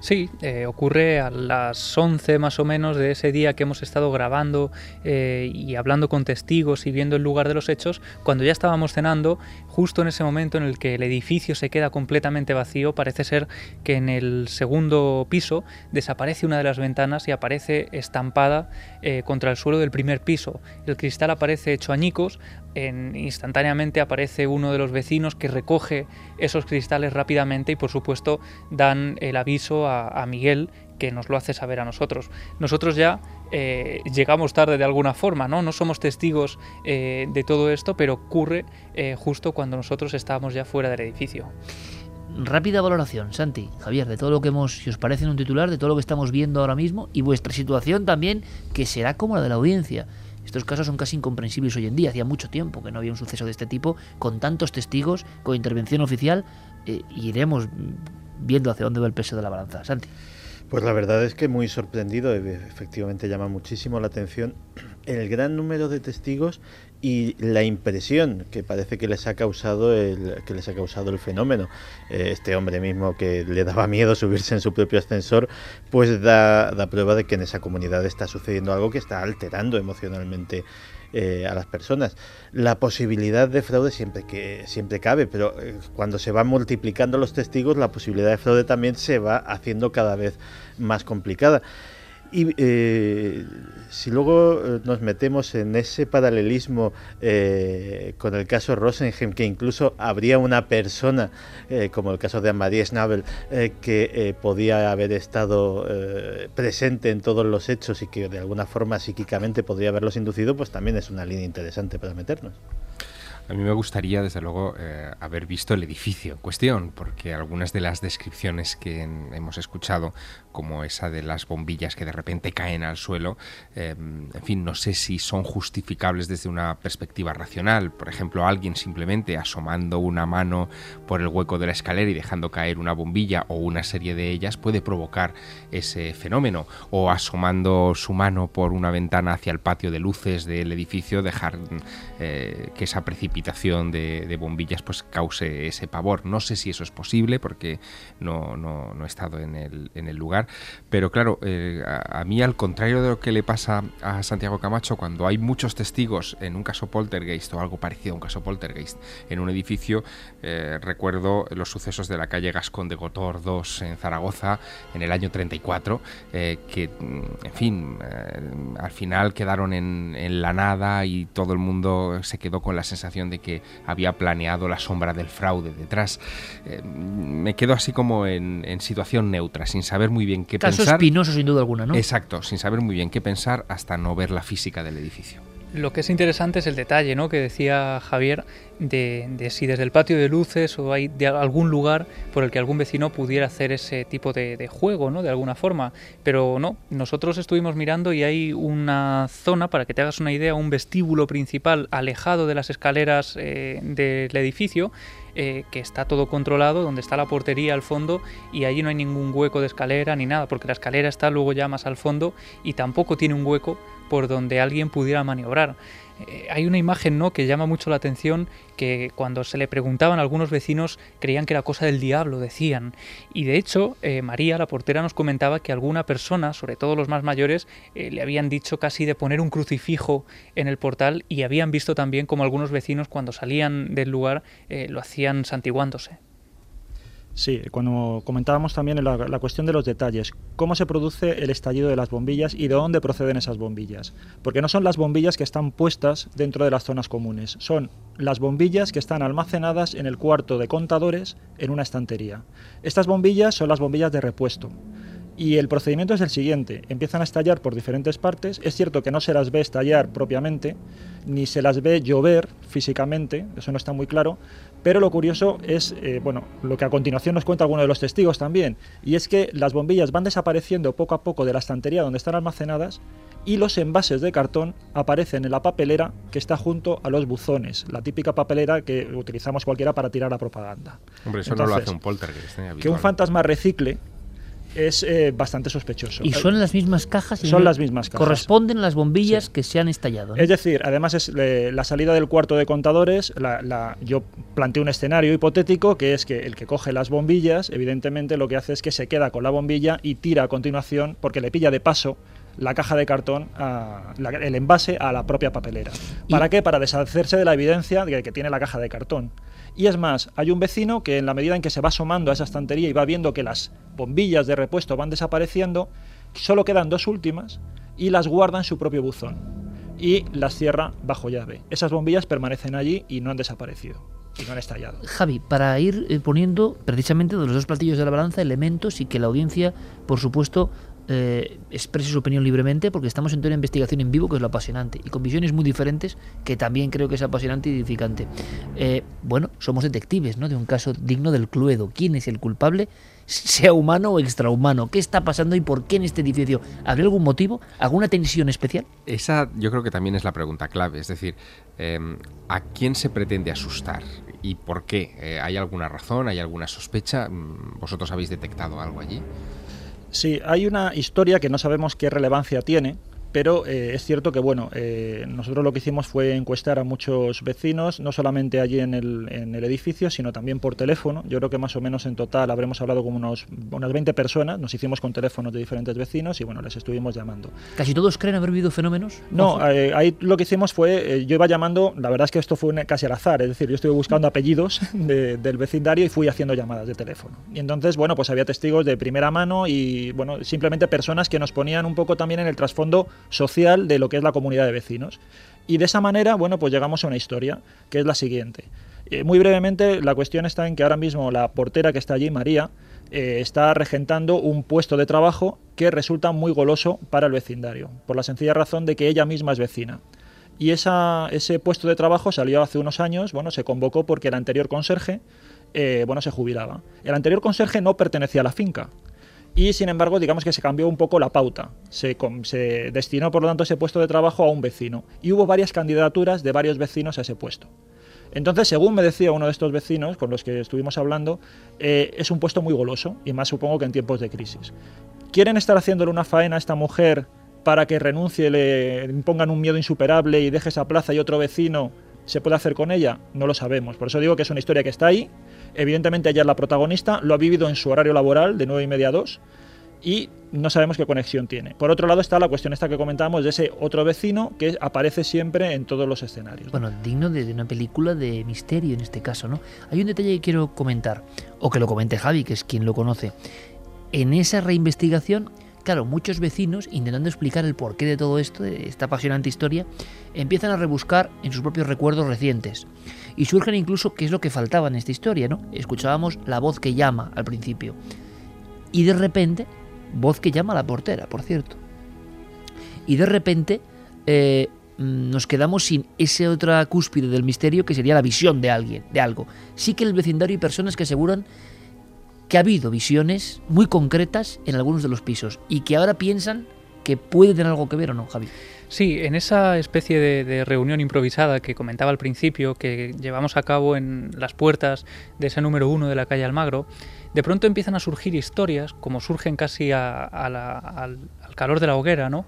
Sí, eh, ocurre a las 11 más o menos de ese día que hemos estado grabando eh, y hablando con testigos y viendo el lugar de los hechos, cuando ya estábamos cenando, justo en ese momento en el que el edificio se queda completamente vacío, parece ser que en el segundo piso desaparece una de las ventanas y aparece estampada eh, contra el suelo del primer piso. El cristal aparece hecho añicos, instantáneamente aparece uno de los vecinos que recoge esos cristales rápidamente y por supuesto dan el aviso a, Miguel que nos lo hace saber a nosotros. Nosotros ya eh, llegamos tarde de alguna forma, ¿no? No somos testigos eh, de todo esto, pero ocurre eh, justo cuando nosotros estábamos ya fuera del edificio. Rápida valoración, Santi, Javier, de todo lo que hemos, si os parece en un titular, de todo lo que estamos viendo ahora mismo y vuestra situación también, que será como la de la audiencia. Estos casos son casi incomprensibles hoy en día. Hacía mucho tiempo que no había un suceso de este tipo, con tantos testigos, con intervención oficial, eh, iremos viendo hacia dónde va el peso de la balanza. Santi. Pues la verdad es que muy sorprendido, efectivamente llama muchísimo la atención el gran número de testigos y la impresión que parece que les ha causado el que les ha causado el fenómeno. Eh, este hombre mismo que le daba miedo subirse en su propio ascensor pues da, prueba de que en esa comunidad está sucediendo algo que está alterando emocionalmente eh, a las personas. La posibilidad de fraude siempre que siempre cabe pero eh, cuando se van multiplicando los testigos la posibilidad de fraude también se va haciendo cada vez más complicada y eh, si luego eh, nos metemos en ese paralelismo eh, con el caso Rosenheim, que incluso habría una persona, como el caso de Anne-Marie Schnabel, que podía haber estado presente en todos los hechos y que de alguna forma psíquicamente podría haberlos inducido, pues también es una línea interesante para meternos. A mí me gustaría, desde luego, haber visto el edificio en cuestión, porque algunas de las descripciones que hemos escuchado, como esa de las bombillas que de repente caen al suelo, em, en fin, no sé si son justificables desde una perspectiva racional. Por ejemplo, alguien simplemente asomando una mano por el hueco de la escalera y dejando caer una bombilla o una serie de ellas puede provocar ese fenómeno. O asomando su mano por una ventana hacia el patio de luces del edificio, dejar eh, que esa precipitación precipitación de, bombillas pues cause ese pavor. No sé si eso es posible porque no, no, he estado en el, en el, lugar, pero claro, eh, a, mí al contrario de lo que le pasa a Santiago Camacho, cuando hay muchos testigos en un caso poltergeist o algo parecido a un caso poltergeist en un edificio, eh, recuerdo los sucesos de la calle Gascón de Gotor 2 en Zaragoza en el año 34, eh, que, mm, en fin, al final quedaron en, en la nada y todo el mundo se quedó con la sensación de que había planeado la sombra del fraude detrás. Eh, me quedo así como en, situación neutra, sin saber muy bien qué Caso pensar. espinoso sin duda alguna, ¿no? Exacto, sin saber muy bien qué pensar hasta no ver la física del edificio. Lo que es interesante es el detalle, ¿no? Que decía Javier de, si desde el patio de luces o hay de algún lugar por el que algún vecino pudiera hacer ese tipo de, juego, ¿no? De alguna forma. Pero no, nosotros estuvimos mirando y hay una zona, para que te hagas una idea, un vestíbulo principal alejado de las escaleras eh, del edificio eh, que está todo controlado, donde está la portería al fondo y allí no hay ningún hueco de escalera ni nada, porque la escalera está luego ya más al fondo y tampoco tiene un hueco por donde alguien pudiera maniobrar. Eh, hay una imagen ¿no? que llama mucho la atención que cuando se le preguntaban a algunos vecinos creían que era cosa del diablo, decían. Y de hecho, eh, María, la portera, nos comentaba que alguna persona, sobre todo los más mayores, eh, le habían dicho casi de poner un crucifijo en el portal y habían visto también como algunos vecinos cuando salían del lugar lo hacían santiguándose. Sí, cuando comentábamos también la, cuestión de los detalles, cómo se produce el estallido de las bombillas y de dónde proceden esas bombillas. Porque no son las bombillas que están puestas dentro de las zonas comunes, son las bombillas que están almacenadas en el cuarto de contadores en una estantería. Estas bombillas son las bombillas de repuesto. Y el procedimiento es el siguiente, empiezan a estallar por diferentes partes, es cierto que no se las ve estallar propiamente, ni se las ve llover físicamente, eso no está muy claro, pero lo curioso es, eh, bueno, lo que a continuación nos cuenta alguno de los testigos también, y es que las bombillas van desapareciendo poco a poco de la estantería donde están almacenadas y los envases de cartón aparecen en la papelera que está junto a los buzones, la típica papelera que utilizamos cualquiera para tirar la propaganda. Hombre, eso no lo hace un poltergeist. ¿eh? Que un fantasma recicle es eh, bastante sospechoso. ¿Y son las mismas cajas? son las mismas cajas. Corresponden las bombillas que se han estallado. Es decir, además es eh, la salida del cuarto de contadores, la, yo planteé un escenario hipotético que es que el que coge las bombillas, evidentemente lo que hace es que se queda con la bombilla y tira a continuación, porque le pilla de paso la caja de cartón, el envase a la propia papelera. ¿Para qué? Para deshacerse de la evidencia de que tiene la caja de cartón. Y es más, hay un vecino que en la medida en que se va asomando a esa estantería y va viendo que las bombillas de repuesto van desapareciendo, solo quedan dos últimas y las guarda en su propio buzón y las cierra bajo llave. Esas bombillas permanecen allí y no han desaparecido y no han estallado. Javi, para ir eh, poniendo precisamente de los dos platillos de la balanza elementos y que la audiencia, por supuesto, eh, exprese su opinión libremente porque estamos en toda una investigación en vivo que es lo apasionante y con visiones muy diferentes que también creo que es apasionante y edificante. Eh, bueno, somos detectives ¿no? de un caso digno del Cluedo. ¿Quién es el culpable? Sea humano o extrahumano. ¿Qué está pasando y por qué en este edificio? ¿Habría algún motivo? ¿Alguna tensión especial? Esa yo creo que también es la pregunta clave. Es decir, em, ¿a quién se pretende asustar? ¿Y por qué? Eh, ¿Hay alguna razón? ¿Hay alguna sospecha? Mm, ¿Vosotros habéis detectado algo allí? Sí, hay una historia que no sabemos qué relevancia tiene, pero eh, es cierto que bueno, eh, nosotros lo que hicimos fue encuestar a muchos vecinos, no solamente allí en el, en el, edificio, sino también por teléfono. Yo creo que más o menos en total habremos hablado con unos, unas 20 personas, nos hicimos con teléfonos de diferentes vecinos y bueno, les estuvimos llamando. ¿Casi todos creen haber vivido fenómenos? No, eh, ahí lo que hicimos fue, yo iba llamando, la verdad es que esto fue casi al azar, es decir, yo estuve buscando apellidos [LAUGHS] del vecindario y fui haciendo llamadas de teléfono. Y entonces, bueno, pues había testigos de primera mano y bueno, simplemente personas que nos ponían un poco también en el trasfondo social de lo que es la comunidad de vecinos. Y de esa manera, bueno, pues llegamos a una historia, que es la siguiente. Eh, muy brevemente, la cuestión está en que ahora mismo la portera que está allí, María, eh, está regentando un puesto de trabajo que resulta muy goloso para el vecindario, por la sencilla razón de que ella misma es vecina. Y esa, ese puesto de trabajo salió hace unos años, bueno, se convocó porque el anterior conserje, eh, bueno, se jubilaba. El anterior conserje no pertenecía a la finca, y sin embargo, digamos que se cambió un poco la pauta. Se, se, destinó, por lo tanto, ese puesto de trabajo a un vecino. Y hubo varias candidaturas de varios vecinos a ese puesto. Entonces, según me decía uno de estos vecinos con los que estuvimos hablando, eh, es un puesto muy goloso, y más supongo que en tiempos de crisis. ¿Quieren estar haciéndole una faena a esta mujer para que renuncie, le impongan un miedo insuperable y deje esa plaza y otro vecino se puede hacer con ella? No lo sabemos. Por eso digo que es una historia que está ahí. Evidentemente ella es la protagonista, lo ha vivido en su horario laboral de 9 y media a 2 y no sabemos qué conexión tiene. Por otro lado está la cuestión esta que comentábamos de ese otro vecino que aparece siempre en todos los escenarios. Bueno, digno de, una película de misterio en este caso, ¿no? Hay un detalle que quiero comentar, o que lo comente Javi, que es quien lo conoce. En esa reinvestigación, claro, muchos vecinos, intentando explicar el porqué de todo esto, de esta apasionante historia, empiezan a rebuscar en sus propios recuerdos recientes. Y surgen incluso qué es lo que faltaba en esta historia, ¿no? Escuchábamos la voz que llama al principio. Y de repente Voz que llama a la portera, por cierto. Y de repente eh, mm, nos quedamos sin esa otra cúspide del misterio que sería la visión de alguien, de algo. Sí que en el vecindario hay personas que aseguran que ha habido visiones muy concretas en algunos de los pisos y que ahora piensan que puede tener algo que ver o no, Javi. Sí, en esa especie de, reunión improvisada que comentaba al principio, que llevamos a cabo en las puertas de ese número uno de la calle Almagro, de pronto empiezan a surgir historias, como surgen casi al, calor de la hoguera, ¿no?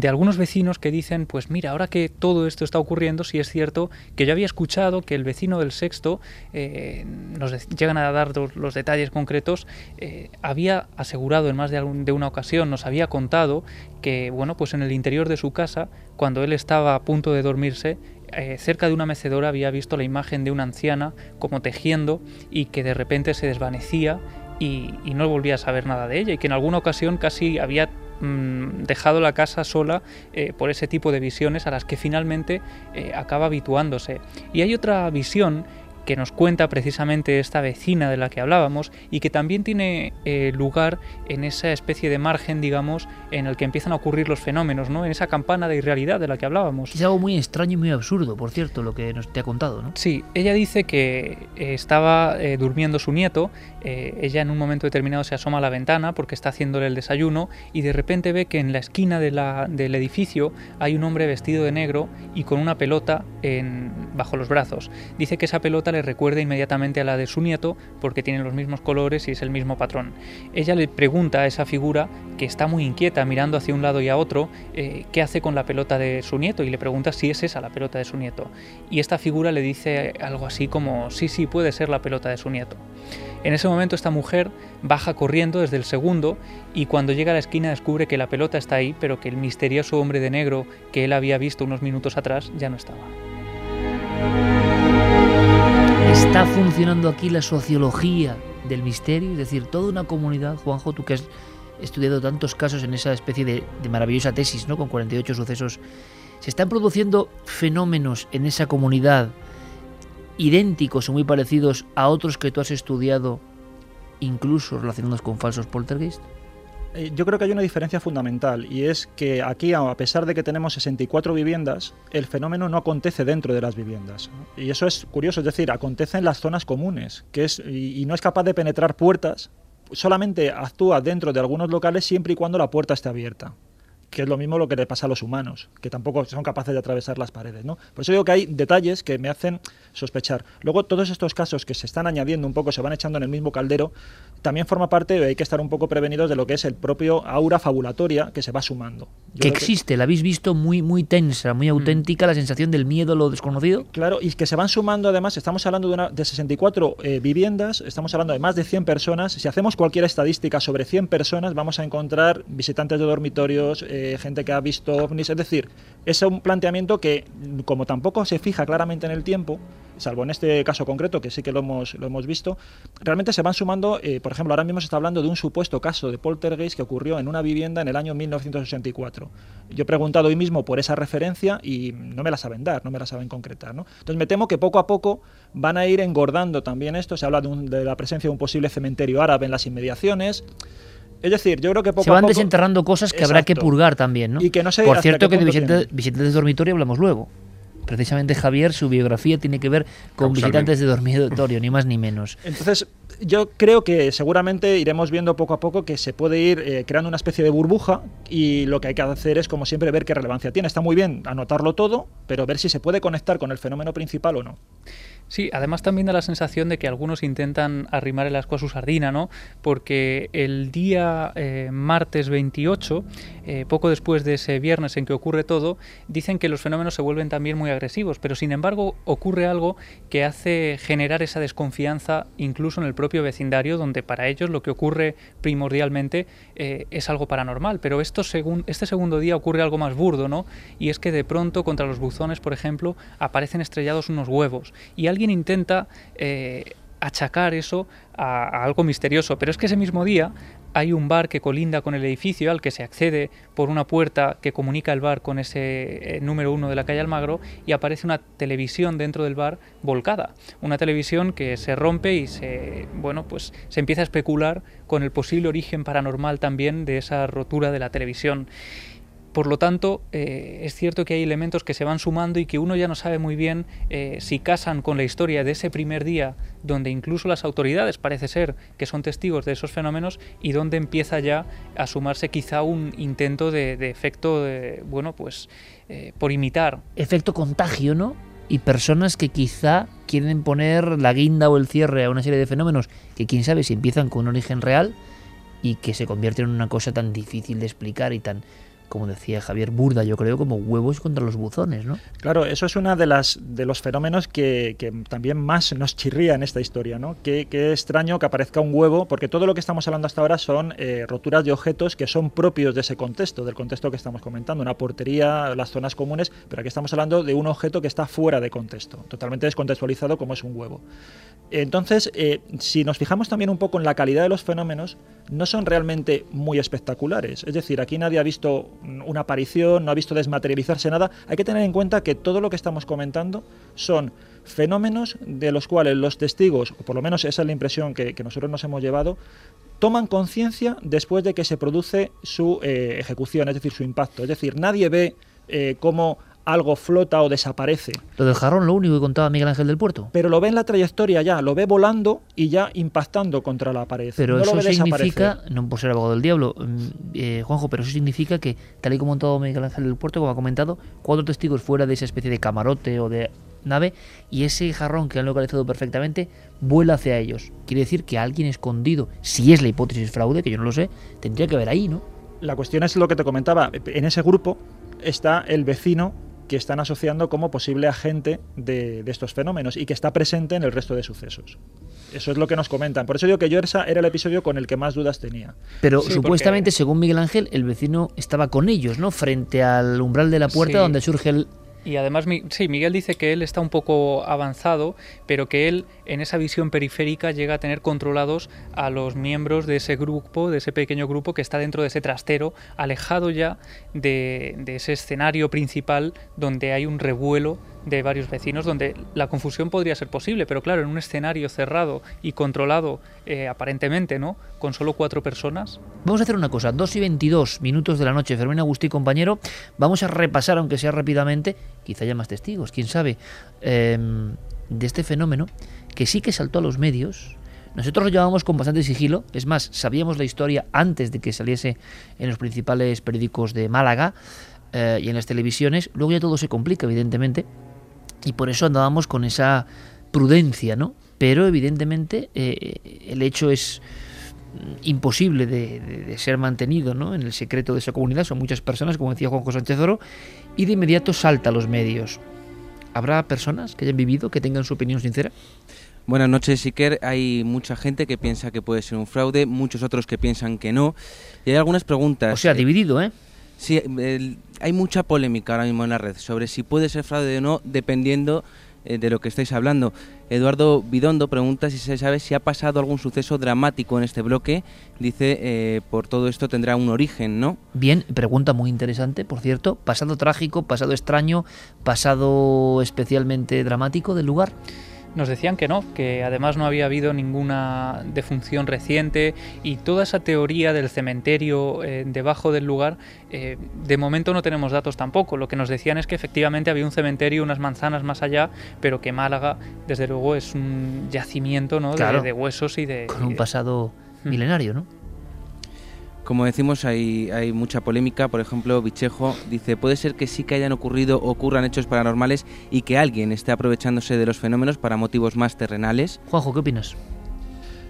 De algunos vecinos que dicen, pues mira, ahora que todo esto está ocurriendo, sí es cierto que yo había escuchado que el vecino del sexto, eh, nos llegan a dar los, detalles concretos, eh, había asegurado en más de, una ocasión, nos había contado que, bueno, pues en el interior de su casa, cuando él estaba a punto de dormirse, eh, cerca de una mecedora había visto la imagen de una anciana como tejiendo y que de repente se desvanecía y, no volvía a saber nada de ella y que en alguna ocasión casi había mm, dejado la casa sola eh, por ese tipo de visiones a las que finalmente eh, acaba habituándose. Y hay otra visión que nos cuenta precisamente esta vecina de la que hablábamos y que también tiene eh, lugar en esa especie de margen, digamos, en el que empiezan a ocurrir los fenómenos, ¿no? En esa campana de irrealidad de la que hablábamos. Es algo muy extraño y muy absurdo, por cierto, lo que nos te ha contado, ¿no? Sí, ella dice que eh, estaba eh, durmiendo su nieto, ella en un momento determinado se asoma a la ventana porque está haciéndole el desayuno y de repente ve que en la esquina de la, del edificio hay un hombre vestido de negro y con una pelota en, bajo los brazos. Dice que esa pelota le recuerda inmediatamente a la de su nieto porque tienen los mismos colores y es el mismo patrón. Ella le pregunta a esa figura que está muy inquieta mirando hacia un lado y a otro eh, qué hace con la pelota de su nieto y le pregunta si es esa la pelota de su nieto. Y esta figura le dice algo así como sí, sí, puede ser la pelota de su nieto. En ese momento esta mujer baja corriendo desde el segundo y cuando llega a la esquina descubre que la pelota está ahí, pero que el misterioso hombre de negro que él había visto unos minutos atrás ya no estaba. Está funcionando aquí la sociología del misterio, es decir, toda una comunidad, Juanjo, tú que has estudiado tantos casos en esa especie de, maravillosa tesis, ¿no? Con 48 sucesos, se están produciendo fenómenos en esa comunidad idénticos o muy parecidos a otros que tú has estudiado, incluso relacionados con falsos poltergeist. Eh, yo creo que hay una diferencia fundamental y es que aquí, a pesar de que tenemos 64 viviendas, el fenómeno no acontece dentro de las viviendas. Y eso es curioso, es decir, acontece en las zonas comunes que es, y, no es capaz de penetrar puertas, solamente actúa dentro de algunos locales siempre y cuando la puerta esté abierta que es lo mismo lo que le pasa a los humanos, que tampoco son capaces de atravesar las paredes. ¿no? Por eso digo que hay detalles que me hacen sospechar. Luego, todos estos casos que se están añadiendo un poco, se van echando en el mismo caldero, también forma parte, hay que estar un poco prevenidos de lo que es el propio aura fabulatoria que se va sumando. que existe, la habéis visto muy, muy tensa, muy mm. auténtica, la sensación del miedo, lo desconocido. Claro, y que se van sumando además, estamos hablando de, una, de 64 eh, viviendas, estamos hablando de más de 100 personas. Si hacemos cualquier estadística sobre 100 personas, vamos a encontrar visitantes de dormitorios, eh, gente que ha visto ovnis, es decir, es un planteamiento que, como tampoco se fija claramente en el tiempo, salvo en este caso concreto, que sí que lo hemos, lo hemos visto, realmente se van sumando, eh, por ejemplo, ahora mismo se está hablando de un supuesto caso de poltergeist que ocurrió en una vivienda en el año 1964. Yo he preguntado hoy mismo por esa referencia y no me la saben dar, no me la saben concretar. ¿no? Entonces me temo que poco a poco van a ir engordando también esto, se habla de, la presencia de un posible cementerio árabe en las inmediaciones. Es decir, yo creo que poco Se van desenterrando cosas que habrá que purgar también, ¿no? Y que no Por cierto, que de Vicente, de Dormitorio hablamos luego precisamente Javier, su biografía tiene que ver con visitantes de dormitorio, ni más ni menos. Entonces, yo creo que seguramente iremos viendo poco a poco que se puede ir eh, creando una especie de burbuja y lo que hay que hacer es, como siempre, ver qué relevancia tiene. Está muy bien anotarlo todo, pero ver si se puede conectar con el fenómeno principal o no. Sí, además también da la sensación de que algunos intentan arrimar el asco a su sardina, ¿no? Porque el día eh, martes 28, eh, poco después de ese viernes en que ocurre todo, dicen que los fenómenos se vuelven también muy agresivos, pero sin embargo ocurre algo que hace generar esa desconfianza incluso en el propio vecindario, donde para ellos lo que ocurre primordialmente eh, es algo paranormal. Pero esto este segundo día ocurre algo más burdo, ¿no? Y es que de pronto contra los buzones, por ejemplo, aparecen estrellados unos huevos y alguien intenta eh, achacar eso a, algo misterioso, pero es que ese mismo día hay un bar que colinda con el edificio al que se accede por una puerta que comunica el bar con ese eh, número uno de la calle Almagro y aparece una televisión dentro del bar volcada. Una televisión que se rompe y se, bueno, pues se empieza a especular con el posible origen paranormal también de esa rotura de la televisión. Por lo tanto, eh, es cierto que hay elementos que se van sumando y que uno ya no sabe muy bien eh, si casan con la historia de ese primer día, donde incluso las autoridades parece ser que son testigos de esos fenómenos, y donde empieza ya a sumarse quizá un intento de, efecto, bueno, pues eh, por imitar. Efecto contagio, ¿no? Y personas que quizá quieren poner la guinda o el cierre a una serie de fenómenos que quién sabe si empiezan con un origen real y que se convierten en una cosa tan difícil de explicar y tan como decía Javier Burda, yo creo, como huevos contra los buzones, ¿no? Claro, eso es uno de, de los fenómenos que, también más nos chirría en esta historia, ¿no? Qué, extraño que aparezca un huevo, porque todo lo que estamos hablando hasta ahora son eh, roturas de objetos que son propios de ese contexto, del contexto que estamos comentando, una portería, las zonas comunes, pero aquí estamos hablando de un objeto que está fuera de contexto, totalmente descontextualizado como es un huevo. Entonces, eh, si nos fijamos también un poco en la calidad de los fenómenos, no son realmente muy espectaculares. Es decir, aquí nadie ha visto una aparición, no ha visto desmaterializarse nada. Hay que tener en cuenta que todo lo que estamos comentando son fenómenos de los cuales los testigos, o por lo menos esa es la impresión que, nosotros nos hemos llevado, toman conciencia después de que se produce su eh, ejecución, es decir, su impacto. Es decir, nadie ve eh, cómo algo flota o desaparece. Lo del jarrón, lo único que contaba Miguel Ángel del Puerto. Pero lo ve en la trayectoria ya, lo ve volando y ya impactando contra la pared. Pero eso significa, no por ser abogado del diablo, mm, eh, Juanjo, pero eso significa que, tal y como ha contado Miguel Ángel del Puerto, como ha comentado, cuatro testigos fuera de esa especie de camarote o de nave y ese jarrón que han localizado perfectamente vuela hacia ellos. Quiere decir que alguien escondido, si es la hipótesis fraude, que yo no lo sé, tendría que haber ahí, ¿no? La cuestión es lo que te comentaba. En ese grupo está el vecino que están asociando como posible agente de, estos fenómenos y que está presente en el resto de sucesos. Eso es lo que nos comentan. Por eso digo que yo era el episodio con el que más dudas tenía. Pero supuestamente, según Miguel Ángel, el vecino estaba con ellos, ¿no? Frente al umbral de la puerta donde surge el, y además, sí, Miguel dice que él está un poco avanzado, pero que él en esa visión periférica llega a tener controlados a los miembros de ese grupo, de ese pequeño grupo que está dentro de ese trastero, alejado ya de, de ese escenario principal donde hay un revuelo de varios vecinos donde la confusión podría ser posible, pero claro, en un escenario cerrado y controlado eh, aparentemente, ¿no? Con solo cuatro personas. Vamos a hacer una cosa, 2 y 22 minutos de la noche, Fermín Agustí, compañero, vamos a repasar, aunque sea rápidamente, quizá haya más testigos, quién sabe, em, de este fenómeno que sí que saltó a los medios, nosotros lo llevábamos con bastante sigilo, es más, sabíamos la historia antes de que saliese en los principales periódicos de Málaga eh, y en las televisiones, luego ya todo se complica, evidentemente, y por eso andábamos con esa prudencia, ¿no? Pero evidentemente eh, el hecho es imposible de, ser mantenido ¿no? en el secreto de esa comunidad, son muchas personas, como decía Juanjo Sánchez Oro, y de inmediato salta a los medios. ¿Habrá personas que hayan vivido, que tengan su opinión sincera? Buenas noches, Iker. Hay mucha gente que piensa que puede ser un fraude, muchos otros que piensan que no. Y hay algunas preguntas. O sea, dividido, ¿eh? Sí, hay mucha polémica ahora mismo en la red sobre si puede ser fraude o no, dependiendo eh, de lo que estáis hablando. Eduardo Bidondo pregunta si se sabe si ha pasado algún suceso dramático en este bloque. Dice, eh, por todo esto tendrá un origen, ¿no? Bien, pregunta muy interesante, por cierto. ¿Pasado trágico, pasado extraño, pasado especialmente dramático del lugar? Nos decían que no, que además no había habido ninguna defunción reciente y toda esa teoría del cementerio eh, debajo del lugar, eh, de momento no tenemos datos tampoco. Lo que nos decían es que efectivamente había un cementerio unas manzanas más allá, pero que Málaga, desde luego, es un yacimiento ¿no? de, huesos y de... Con un pasado milenario, ¿no? Como decimos, hay, hay mucha polémica. Por ejemplo, Bichejo dice, puede ser que sí que hayan ocurrido o ocurran hechos paranormales y que alguien esté aprovechándose de los fenómenos para motivos más terrenales. Juanjo, ¿qué opinas?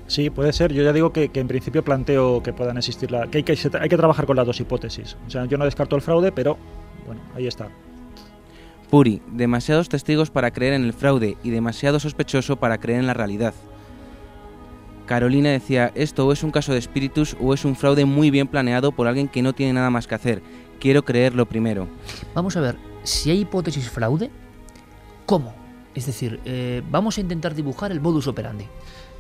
Sí, puede ser. Yo ya digo que, que en principio planteo que puedan existir, la, que, hay que hay que trabajar con las dos hipótesis. O sea, yo no descarto el fraude, pero bueno, ahí está. Puri, demasiados testigos para creer en el fraude y demasiado sospechoso para creer en la realidad. Carolina decía, esto o es un caso de espíritus o es un fraude muy bien planeado por alguien que no tiene nada más que hacer. Quiero creerlo primero. Vamos a ver, si hay hipótesis fraude, ¿cómo? Es decir, eh, vamos a intentar dibujar el modus operandi.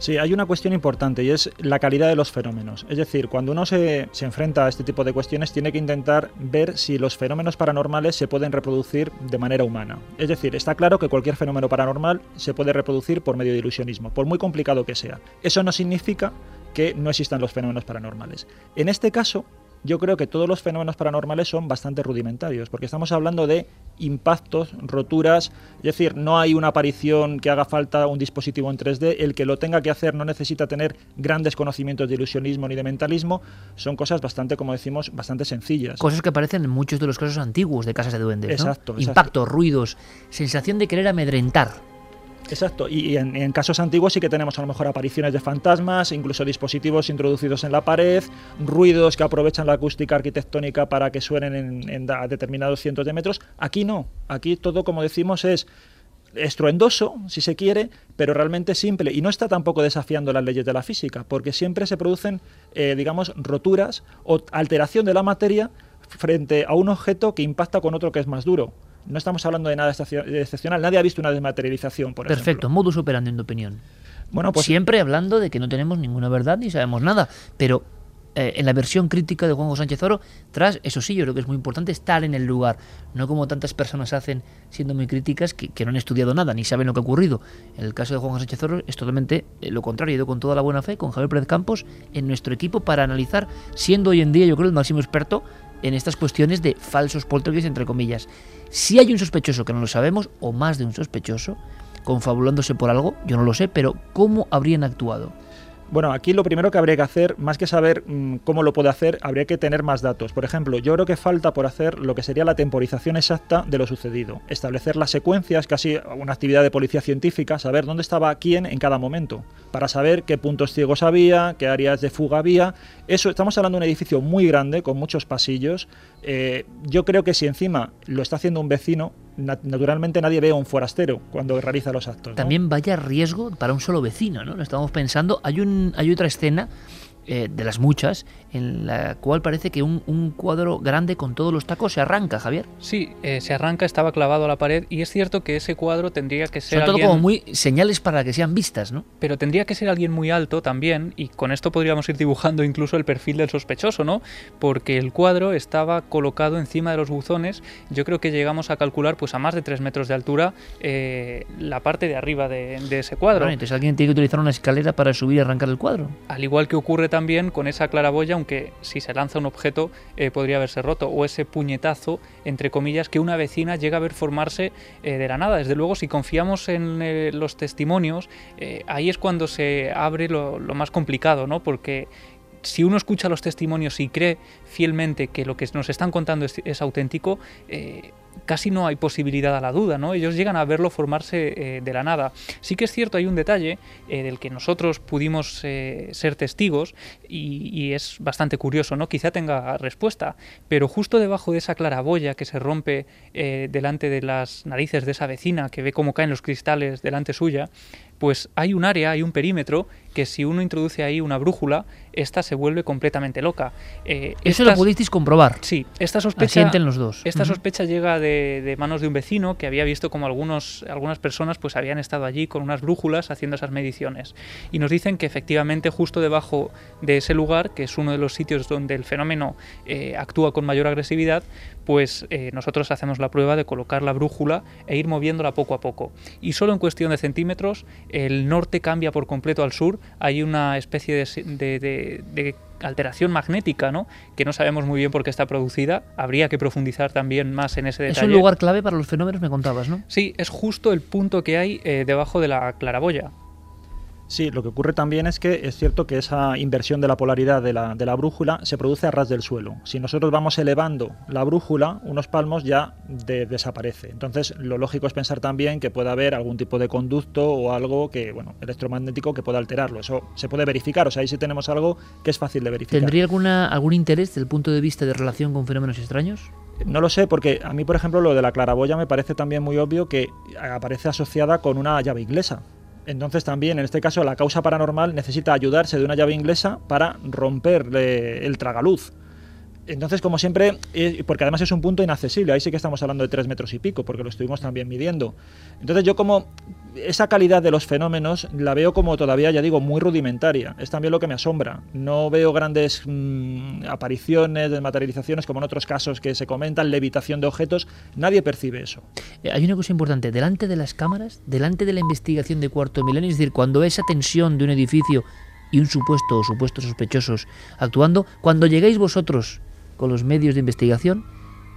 Sí, hay una cuestión importante y es la calidad de los fenómenos. Es decir, cuando uno se, se, enfrenta a este tipo de cuestiones, tiene que intentar ver si los fenómenos paranormales se pueden reproducir de manera humana. Es decir, está claro que cualquier fenómeno paranormal se puede reproducir por medio de ilusionismo, por muy complicado que sea. Eso no significa que no existan los fenómenos paranormales. En este caso, yo creo que todos los fenómenos paranormales son bastante rudimentarios, porque estamos hablando de impactos, roturas, es decir, no hay una aparición que haga falta un dispositivo en 3D, el que lo tenga que hacer no necesita tener grandes conocimientos de ilusionismo ni de mentalismo, son cosas bastante, como decimos, bastante sencillas. Cosas que aparecen en muchos de los casos antiguos de casas de duendes, ¿no? Exacto, exacto. Impactos, ruidos, sensación de querer amedrentar. Exacto, y en, casos antiguos sí que tenemos a lo mejor apariciones de fantasmas, incluso dispositivos introducidos en la pared, ruidos que aprovechan la acústica arquitectónica para que suenen en, en a determinados cientos de metros. Aquí no, aquí todo, como decimos, es estruendoso, si se quiere, pero realmente simple. Y no está tampoco desafiando las leyes de la física, porque siempre se producen, eh, digamos, roturas o alteración de la materia frente a un objeto que impacta con otro que es más duro. No estamos hablando de nada excepcional. Nadie ha visto una desmaterialización, por Perfecto, ejemplo. modus operandi en tu opinión. Bueno, pues Siempre hablando de que no tenemos ninguna verdad ni sabemos nada, pero eh, en la versión crítica de Juanjo Sánchez Oro, tras, eso sí, yo creo que es muy importante estar en el lugar, no como tantas personas hacen siendo muy críticas que, que no han estudiado nada ni saben lo que ha ocurrido. En el caso de Juanjo Sánchez Oro es totalmente eh, lo contrario, he ido con toda la buena fe, con Javier Pérez Campos, en nuestro equipo para analizar, siendo hoy en día yo creo el máximo experto en estas cuestiones de falsos poltergeist, entre comillas. Si hay un sospechoso que no lo sabemos, o más de un sospechoso, confabulándose por algo, yo no lo sé, pero ¿cómo habrían actuado? Bueno, aquí lo primero que habría que hacer, más que saber mmm, cómo lo puede hacer, habría que tener más datos. Por ejemplo, yo creo que falta por hacer lo que sería la temporización exacta de lo sucedido. Establecer las secuencias, casi una actividad de policía científica, saber dónde estaba quién en cada momento, para saber qué puntos ciegos había, qué áreas de fuga había. Eso, estamos hablando de un edificio muy grande, con muchos pasillos. Eh, yo creo que si encima lo está haciendo un vecino, naturalmente nadie ve a un forastero cuando realiza los actos. También vaya riesgo para un solo vecino, ¿no? Lo estamos pensando. Hay, un, hay otra escena eh, de las muchas, en la cual parece que un, un, cuadro grande con todos los tacos se arranca, Javier. Sí, eh, se arranca, estaba clavado a la pared y es cierto que ese cuadro tendría que ser... Son todo alguien... como muy señales para que sean vistas, ¿no? Pero tendría que ser alguien muy alto también y con esto podríamos ir dibujando incluso el perfil del sospechoso, ¿no? Porque el cuadro estaba colocado encima de los buzones, yo creo que llegamos a calcular pues a más de 3 metros de altura eh, la parte de arriba de, de ese cuadro. Bueno, entonces alguien tiene que utilizar una escalera para subir y arrancar el cuadro. Al igual que ocurre también con esa claraboya, aunque si se lanza un objeto eh, podría haberse roto, o ese puñetazo, entre comillas, que una vecina llega a ver formarse eh, de la nada. Desde luego, si confiamos en eh, los testimonios, ahí es cuando se abre lo, lo más complicado, ¿no? Porque si uno escucha los testimonios y cree fielmente que lo que nos están contando es, auténtico, eh, casi no hay posibilidad a la duda, ¿no? Ellos llegan a verlo formarse eh, de la nada. Sí que es cierto, hay un detalle eh, del que nosotros pudimos ser testigos y, y, es bastante curioso, ¿no? Quizá tenga respuesta, pero justo debajo de esa claraboya que se rompe delante de las narices de esa vecina que ve cómo caen los cristales delante suya, pues hay un área, hay un perímetro que si uno introduce ahí una brújula, esta se vuelve completamente loca. Eh, Eso estas, lo pudisteis comprobar. Sí, esta sospecha. Los dos. Esta uh -huh. sospecha llega de, de, manos de un vecino que había visto como algunos, algunas personas pues habían estado allí con unas brújulas haciendo esas mediciones. Y nos dicen que efectivamente justo debajo de ese lugar, que es uno de los sitios donde el fenómeno eh, actúa con mayor agresividad, pues eh, nosotros hacemos la prueba de colocar la brújula e ir moviéndola poco a poco. Y solo en cuestión de centímetros, el norte cambia por completo al sur, hay una especie de, de, de, de alteración magnética, ¿no? Que no sabemos muy bien por qué está producida. Habría que profundizar también más en ese detalle. Es un lugar clave para los fenómenos, me contabas, ¿no? Sí, es justo el punto que hay eh, debajo de la claraboya. Sí, lo que ocurre también es que es cierto que esa inversión de la polaridad de la, de la brújula se produce a ras del suelo. Si nosotros vamos elevando la brújula, unos palmos ya de- desaparece. Entonces, lo lógico es pensar también que puede haber algún tipo de conducto o algo que, bueno, electromagnético que pueda alterarlo. Eso se puede verificar. O sea, ahí sí tenemos algo que es fácil de verificar. ¿Tendría alguna, algún interés desde el punto de vista de relación con fenómenos extraños? No lo sé, porque a mí, por ejemplo, lo de la claraboya me parece también muy obvio que aparece asociada con una llave inglesa. Entonces también, en este caso, la causa paranormal necesita ayudarse de una llave inglesa para romper el tragaluz. Entonces, como siempre, eh, porque además es un punto inaccesible, ahí sí que estamos hablando de tres metros y pico, porque lo estuvimos también midiendo. Entonces yo como esa calidad de los fenómenos la veo como todavía, ya digo, muy rudimentaria. Es también lo que me asombra. No veo grandes mm, apariciones, desmaterializaciones como en otros casos que se comentan, levitación de objetos. Nadie percibe eso. Eh, Hay una cosa importante, delante de las cámaras, delante de la investigación de cuarto milenio, es decir, cuando esa tensión de un edificio y un supuesto o supuestos sospechosos actuando, cuando lleguéis vosotros con los medios de investigación,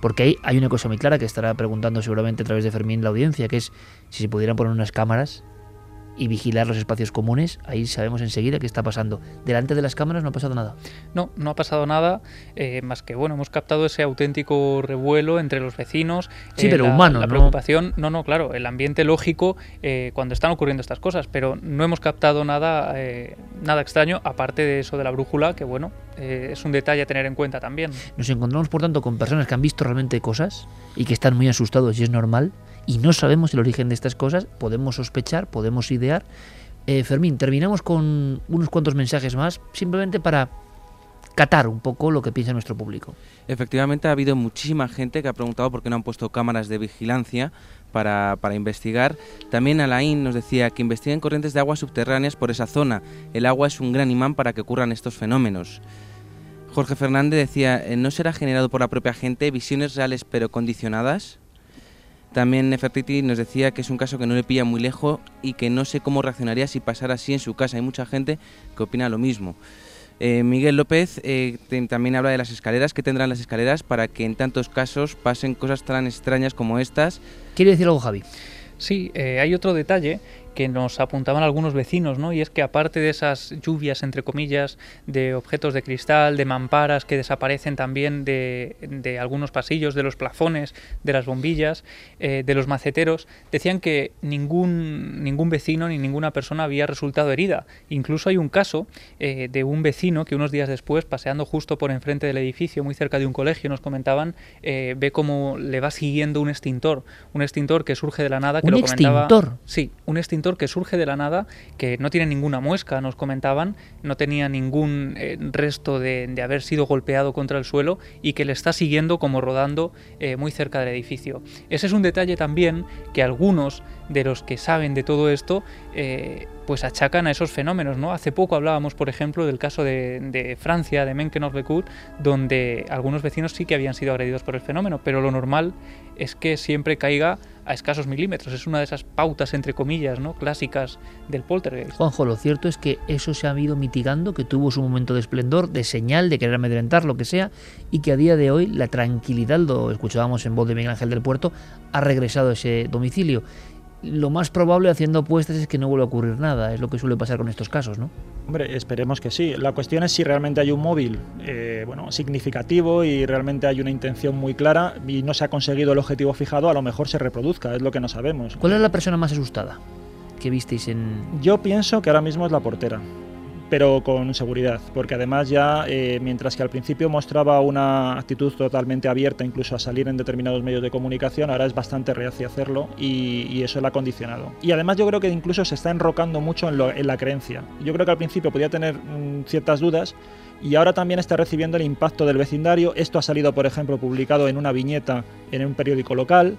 porque ahí hay una cosa muy clara que estará preguntando seguramente a través de Fermín la audiencia, que es si se pudieran poner unas cámaras y vigilar los espacios comunes, ahí sabemos enseguida qué está pasando. Delante de las cámaras no ha pasado nada. No, no ha pasado nada, eh, más que bueno, hemos captado ese auténtico revuelo entre los vecinos. Sí, eh, pero la, humano, La ¿no? preocupación, no, no, claro, el ambiente lógico eh, cuando están ocurriendo estas cosas, pero no hemos captado nada, eh, nada extraño, aparte de eso de la brújula, que bueno, eh, es un detalle a tener en cuenta también. Nos encontramos, por tanto, con personas que han visto realmente cosas y que están muy asustados y es normal y no sabemos el origen de estas cosas, podemos sospechar, podemos idear. Eh, Fermín, terminamos con unos cuantos mensajes más, simplemente para catar un poco lo que piensa nuestro público. Efectivamente, ha habido muchísima gente que ha preguntado por qué no han puesto cámaras de vigilancia para, para investigar. También Alain nos decía que investiguen corrientes de aguas subterráneas por esa zona. El agua es un gran imán para que ocurran estos fenómenos. Jorge Fernández decía, eh, ¿no será generado por la propia gente visiones reales pero condicionadas? También Nefertiti nos decía que es un caso que no le pilla muy lejos y que no sé cómo reaccionaría si pasara así en su casa. Hay mucha gente que opina lo mismo. Eh, Miguel López eh, te- también habla de las escaleras. ¿Qué tendrán las escaleras para que en tantos casos pasen cosas tan extrañas como estas? ¿Quiere decir algo, Javi? Sí, eh, hay otro detalle que nos apuntaban algunos vecinos, ¿no? Y es que aparte de esas lluvias, entre comillas, de objetos de cristal, de mamparas que desaparecen también de, de algunos pasillos, de los plafones, de las bombillas, eh, de los maceteros, decían que ningún, ningún vecino ni ninguna persona había resultado herida. Incluso hay un caso eh, de un vecino que unos días después, paseando justo por enfrente del edificio, muy cerca de un colegio, nos comentaban, eh, ve cómo le va siguiendo un extintor, un extintor que surge de la nada, que ¿Un lo comentaba. extintor? Sí, un extintor que surge de la nada, que no tiene ninguna muesca, nos comentaban, no tenía ningún eh, resto de, haber sido golpeado contra el suelo y que le está siguiendo como rodando eh, muy cerca del edificio. Ese es un detalle también que algunos de los que saben de todo esto eh, pues achacan a esos fenómenos, ¿no? Hace poco hablábamos, por ejemplo, del caso de, de Francia, de Menkenhove-Becut, donde algunos vecinos sí que habían sido agredidos por el fenómeno, pero lo normal es que siempre caiga a escasos milímetros. Es una de esas pautas, entre comillas, ¿no? clásicas del poltergeist. Juanjo, lo cierto es que eso se ha ido mitigando, que tuvo su momento de esplendor, de señal, de querer amedrentar, lo que sea, y que a día de hoy la tranquilidad, lo escuchábamos en voz de Miguel Ángel del Puerto, ha regresado a ese domicilio. Lo más probable, haciendo apuestas, es que no vuelva a ocurrir nada, es lo que suele pasar con estos casos, ¿no? Hombre, esperemos que sí. La cuestión es si realmente hay un móvil eh, bueno, significativo y realmente hay una intención muy clara y no se ha conseguido el objetivo fijado, a lo mejor se reproduzca, es lo que no sabemos. ¿Cuál es la persona más asustada que visteis en...? Yo pienso que ahora mismo es la portera, pero con seguridad, porque además ya, eh, mientras que al principio mostraba una actitud totalmente abierta incluso a salir en determinados medios de comunicación, ahora es bastante reacia hacerlo y, y eso la ha condicionado. Y además yo creo que incluso se está enrocando mucho en, lo- en la creencia. Yo creo que al principio podía tener mm, ciertas dudas y ahora también está recibiendo el impacto del vecindario. Esto ha salido, por ejemplo, publicado en una viñeta en un periódico local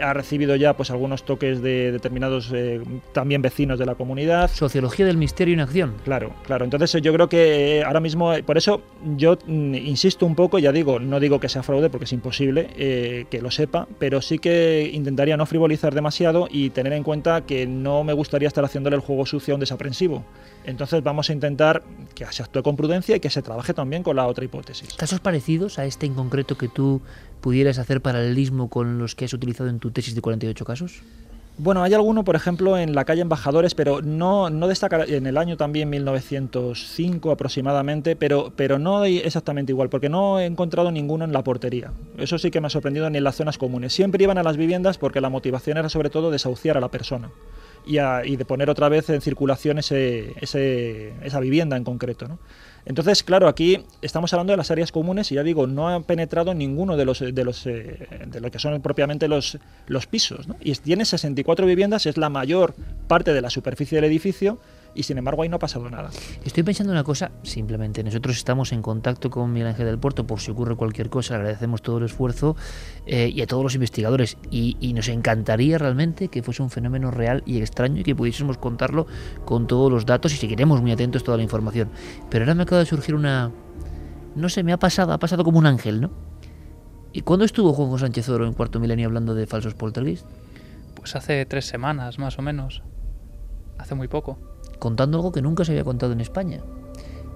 ha recibido ya pues algunos toques de determinados eh, también vecinos de la comunidad. Sociología del misterio en acción. Claro, claro. Entonces yo creo que eh, ahora mismo, eh, por eso yo mm, insisto un poco, ya digo, no digo que sea fraude porque es imposible eh, que lo sepa, pero sí que intentaría no frivolizar demasiado y tener en cuenta que no me gustaría estar haciéndole el juego sucio a un desaprensivo. Entonces vamos a intentar que se actúe con prudencia y que se trabaje también con la otra hipótesis. ¿Casos parecidos a este en concreto que tú pudieras hacer paralelismo con los que has utilizado en tu tesis de 48 casos? Bueno, hay alguno, por ejemplo, en la calle Embajadores, pero no, no destaca en el año también 1905 aproximadamente, pero, pero no exactamente igual, porque no he encontrado ninguno en la portería. Eso sí que me ha sorprendido ni en las zonas comunes. Siempre iban a las viviendas porque la motivación era sobre todo desahuciar a la persona y, y de poner otra vez en circulación ese, esa vivienda en concreto. ¿no? Entonces, claro, aquí estamos hablando de las áreas comunes y ya digo, no ha penetrado ninguno de los de los eh, de lo que son propiamente los, los pisos. ¿no? Y tiene 64 viviendas, es la mayor parte de la superficie del edificio y sin embargo ahí no ha pasado nada. Estoy pensando una cosa, simplemente nosotros estamos en contacto con Miguel Ángel del Puerto por si ocurre cualquier cosa, agradecemos todo el esfuerzo eh, y a todos los investigadores y, y, nos encantaría realmente que fuese un fenómeno real y extraño y que pudiésemos contarlo con todos los datos y seguiremos muy atentos a toda la información. Pero ahora me acaba de surgir una... No sé, me ha pasado, ha pasado como un ángel, ¿no? ¿Y cuándo estuvo Juanjo Sánchez Oro en Cuarto Milenio hablando de falsos poltergeist? Pues hace tres semanas, más o menos. Hace muy poco contando algo que nunca se había contado en España,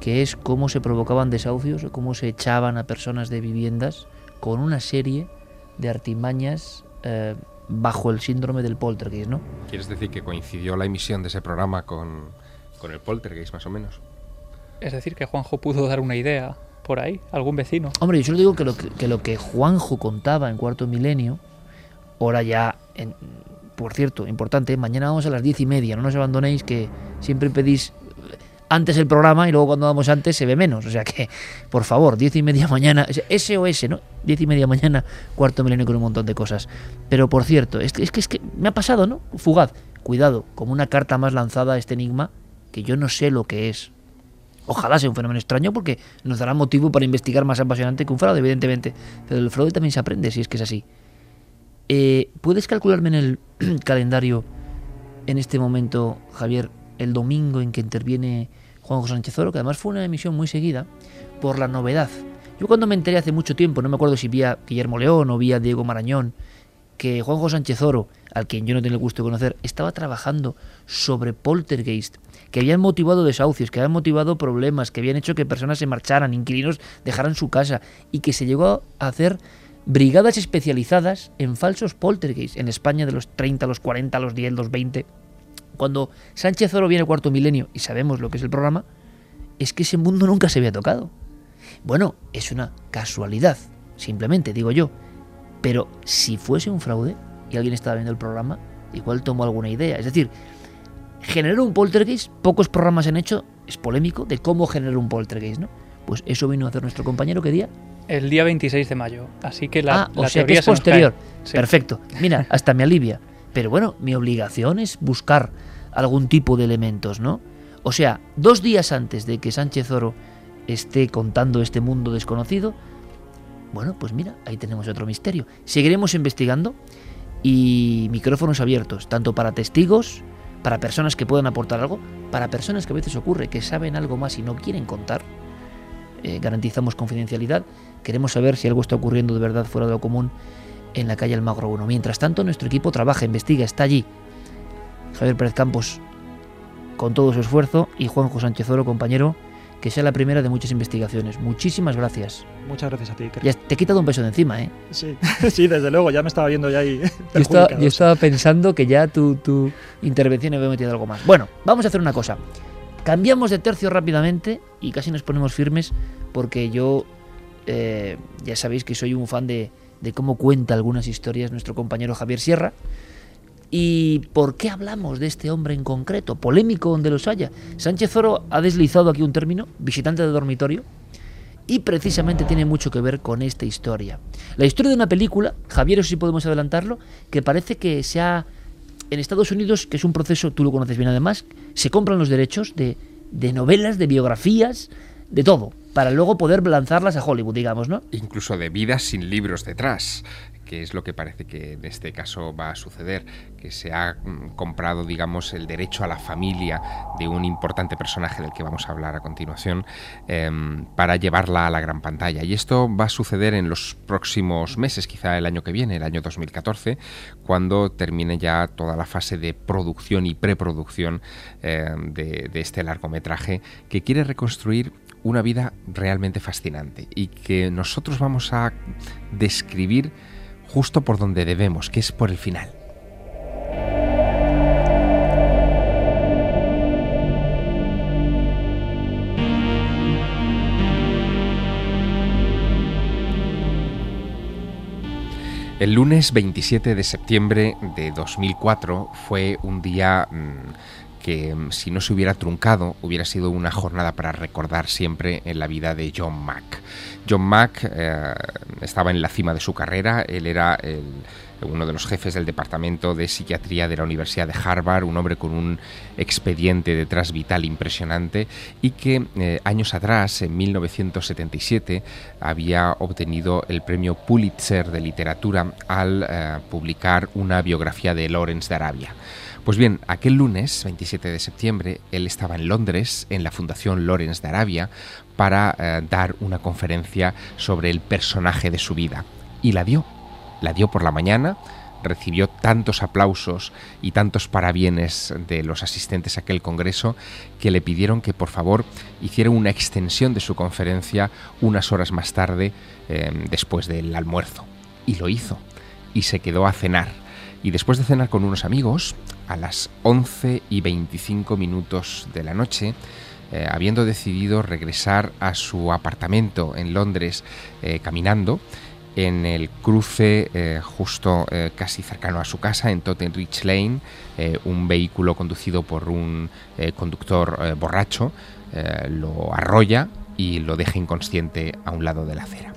que es cómo se provocaban desahucios o cómo se echaban a personas de viviendas con una serie de artimañas eh, bajo el síndrome del poltergeist, ¿no? ¿Quieres decir que coincidió la emisión de ese programa con, con el poltergeist, más o menos? Es decir, que Juanjo pudo dar una idea por ahí, algún vecino. Hombre, yo solo digo que lo que, que, lo que Juanjo contaba en Cuarto Milenio, ahora ya en, por cierto, importante, mañana vamos a las diez y media, no nos abandonéis que siempre pedís antes el programa y luego cuando vamos antes se ve menos. O sea que, por favor, diez y media mañana, SOS, ¿no? Diez y media mañana, cuarto milenio con un montón de cosas. Pero por cierto, es que, es que, es que me ha pasado, ¿no? Fugaz. Cuidado, como una carta más lanzada a este enigma que yo no sé lo que es. Ojalá sea un fenómeno extraño porque nos dará motivo para investigar más apasionante que un fraude, evidentemente. Pero el fraude también se aprende si es que es así. Eh, ¿Puedes calcularme en el [CLEARS THROAT] calendario en este momento, Javier, el domingo en que interviene Juan José Sánchez Oro, que además fue una emisión muy seguida por la novedad? Yo cuando me enteré hace mucho tiempo, no me acuerdo si vía Guillermo León o vía Diego Marañón, que Juan José Sánchez Oro, al quien yo no tengo el gusto de conocer, estaba trabajando sobre poltergeist, que habían motivado desahucios, que habían motivado problemas, que habían hecho que personas se marcharan, inquilinos dejaran su casa, y que se llegó a hacer brigadas especializadas en falsos poltergeist en España de los 30, los 40, los 10, los 20. Cuando Sánchez Oro viene cuarto milenio y sabemos lo que es el programa, es que ese mundo nunca se había tocado. Bueno, es una casualidad, simplemente digo yo. Pero si fuese un fraude y alguien estaba viendo el programa, igual tomo alguna idea. Es decir, generar un poltergeist, pocos programas han hecho, es polémico, de cómo generar un poltergeist, ¿no? Pues eso vino a hacer nuestro compañero, ¿qué día? El día 26 de mayo. Así que la, ah, o sea que es posterior. Sí. Perfecto. Mira, [LAUGHS] hasta me alivia. Pero bueno, mi obligación es buscar algún tipo de elementos, ¿no? O sea, dos días antes de que Sánchez Oro esté contando este mundo desconocido, bueno, pues mira, ahí tenemos otro misterio. Seguiremos investigando y micrófonos abiertos, tanto para testigos, para personas que puedan aportar algo, para personas que a veces ocurre que saben algo más y no quieren contar. Eh, garantizamos confidencialidad Queremos saber si algo está ocurriendo de verdad fuera de lo común en la calle Almagro 1. Mientras tanto, nuestro equipo trabaja, investiga, está allí. Javier Pérez Campos con todo su esfuerzo y Juanjo Sánchez Oro, compañero, que sea la primera de muchas investigaciones. Muchísimas gracias. Muchas gracias a ti. Ya te he quitado un peso de encima, ¿eh? Sí, [LAUGHS] sí desde luego, ya me estaba viendo ya ahí. Yo [LAUGHS] estaba, yo estaba pensando que ya tu, tu intervención había metido algo más. Bueno, vamos a hacer una cosa. Cambiamos de tercio rápidamente y casi nos ponemos firmes porque yo eh, ya sabéis que soy un fan de, de cómo cuenta algunas historias nuestro compañero Javier Sierra. ¿Y por qué hablamos de este hombre en concreto? Polémico donde los haya. Sánchez Oro ha deslizado aquí un término, visitante de dormitorio, y precisamente tiene mucho que ver con esta historia. La historia de una película, Javier, si podemos adelantarlo, que parece que se ha... En Estados Unidos, que es un proceso, tú lo conoces bien además, se compran los derechos de, de novelas, de biografías, de todo para luego poder lanzarlas a Hollywood, digamos, ¿no? Incluso de vidas sin libros detrás que es lo que parece que en este caso va a suceder, que se ha mm, comprado, digamos, el derecho a la familia de un importante personaje del que vamos a hablar a continuación, em, para llevarla a la gran pantalla. Y esto va a suceder en los próximos meses, quizá el año que viene, el año 2014, cuando termine ya toda la fase de producción y preproducción em, de este largometraje, que quiere reconstruir una vida realmente fascinante y que nosotros vamos a describir justo por donde debemos, que es por el final. El lunes 27 de septiembre de 2004 fue un día mm, que mm, si no se hubiera truncado hubiera sido una jornada para recordar siempre en la vida de John Mack. John Mack eh, estaba en la cima de su carrera, él era el uno de los jefes del Departamento de Psiquiatría de la Universidad de Harvard, un hombre con un expediente detrás vital impresionante y que eh, años atrás, en 1977, había obtenido el premio Pulitzer de Literatura al eh, publicar una biografía de Lawrence de Arabia. Pues bien, aquel lunes, 27 de septiembre, él estaba en Londres, en la Fundación Lawrence de Arabia, para eh, dar una conferencia sobre el personaje de su vida. Y la dio la dio por la mañana, recibió tantos aplausos y tantos parabienes de los asistentes a aquel congreso que le pidieron que por favor hiciera una extensión de su conferencia unas horas más tarde em, después del almuerzo. Y lo hizo. Y se quedó a cenar. Y después de cenar con unos amigos, a las 11 y 25 minutos de la noche, eh, habiendo decidido regresar a su apartamento en Londres eh, caminando, en el cruce eh, justo casi cercano a su casa, en Tottenridge Lane, un vehículo conducido por un conductor borracho lo arrolla y lo deja inconsciente a un lado de la acera.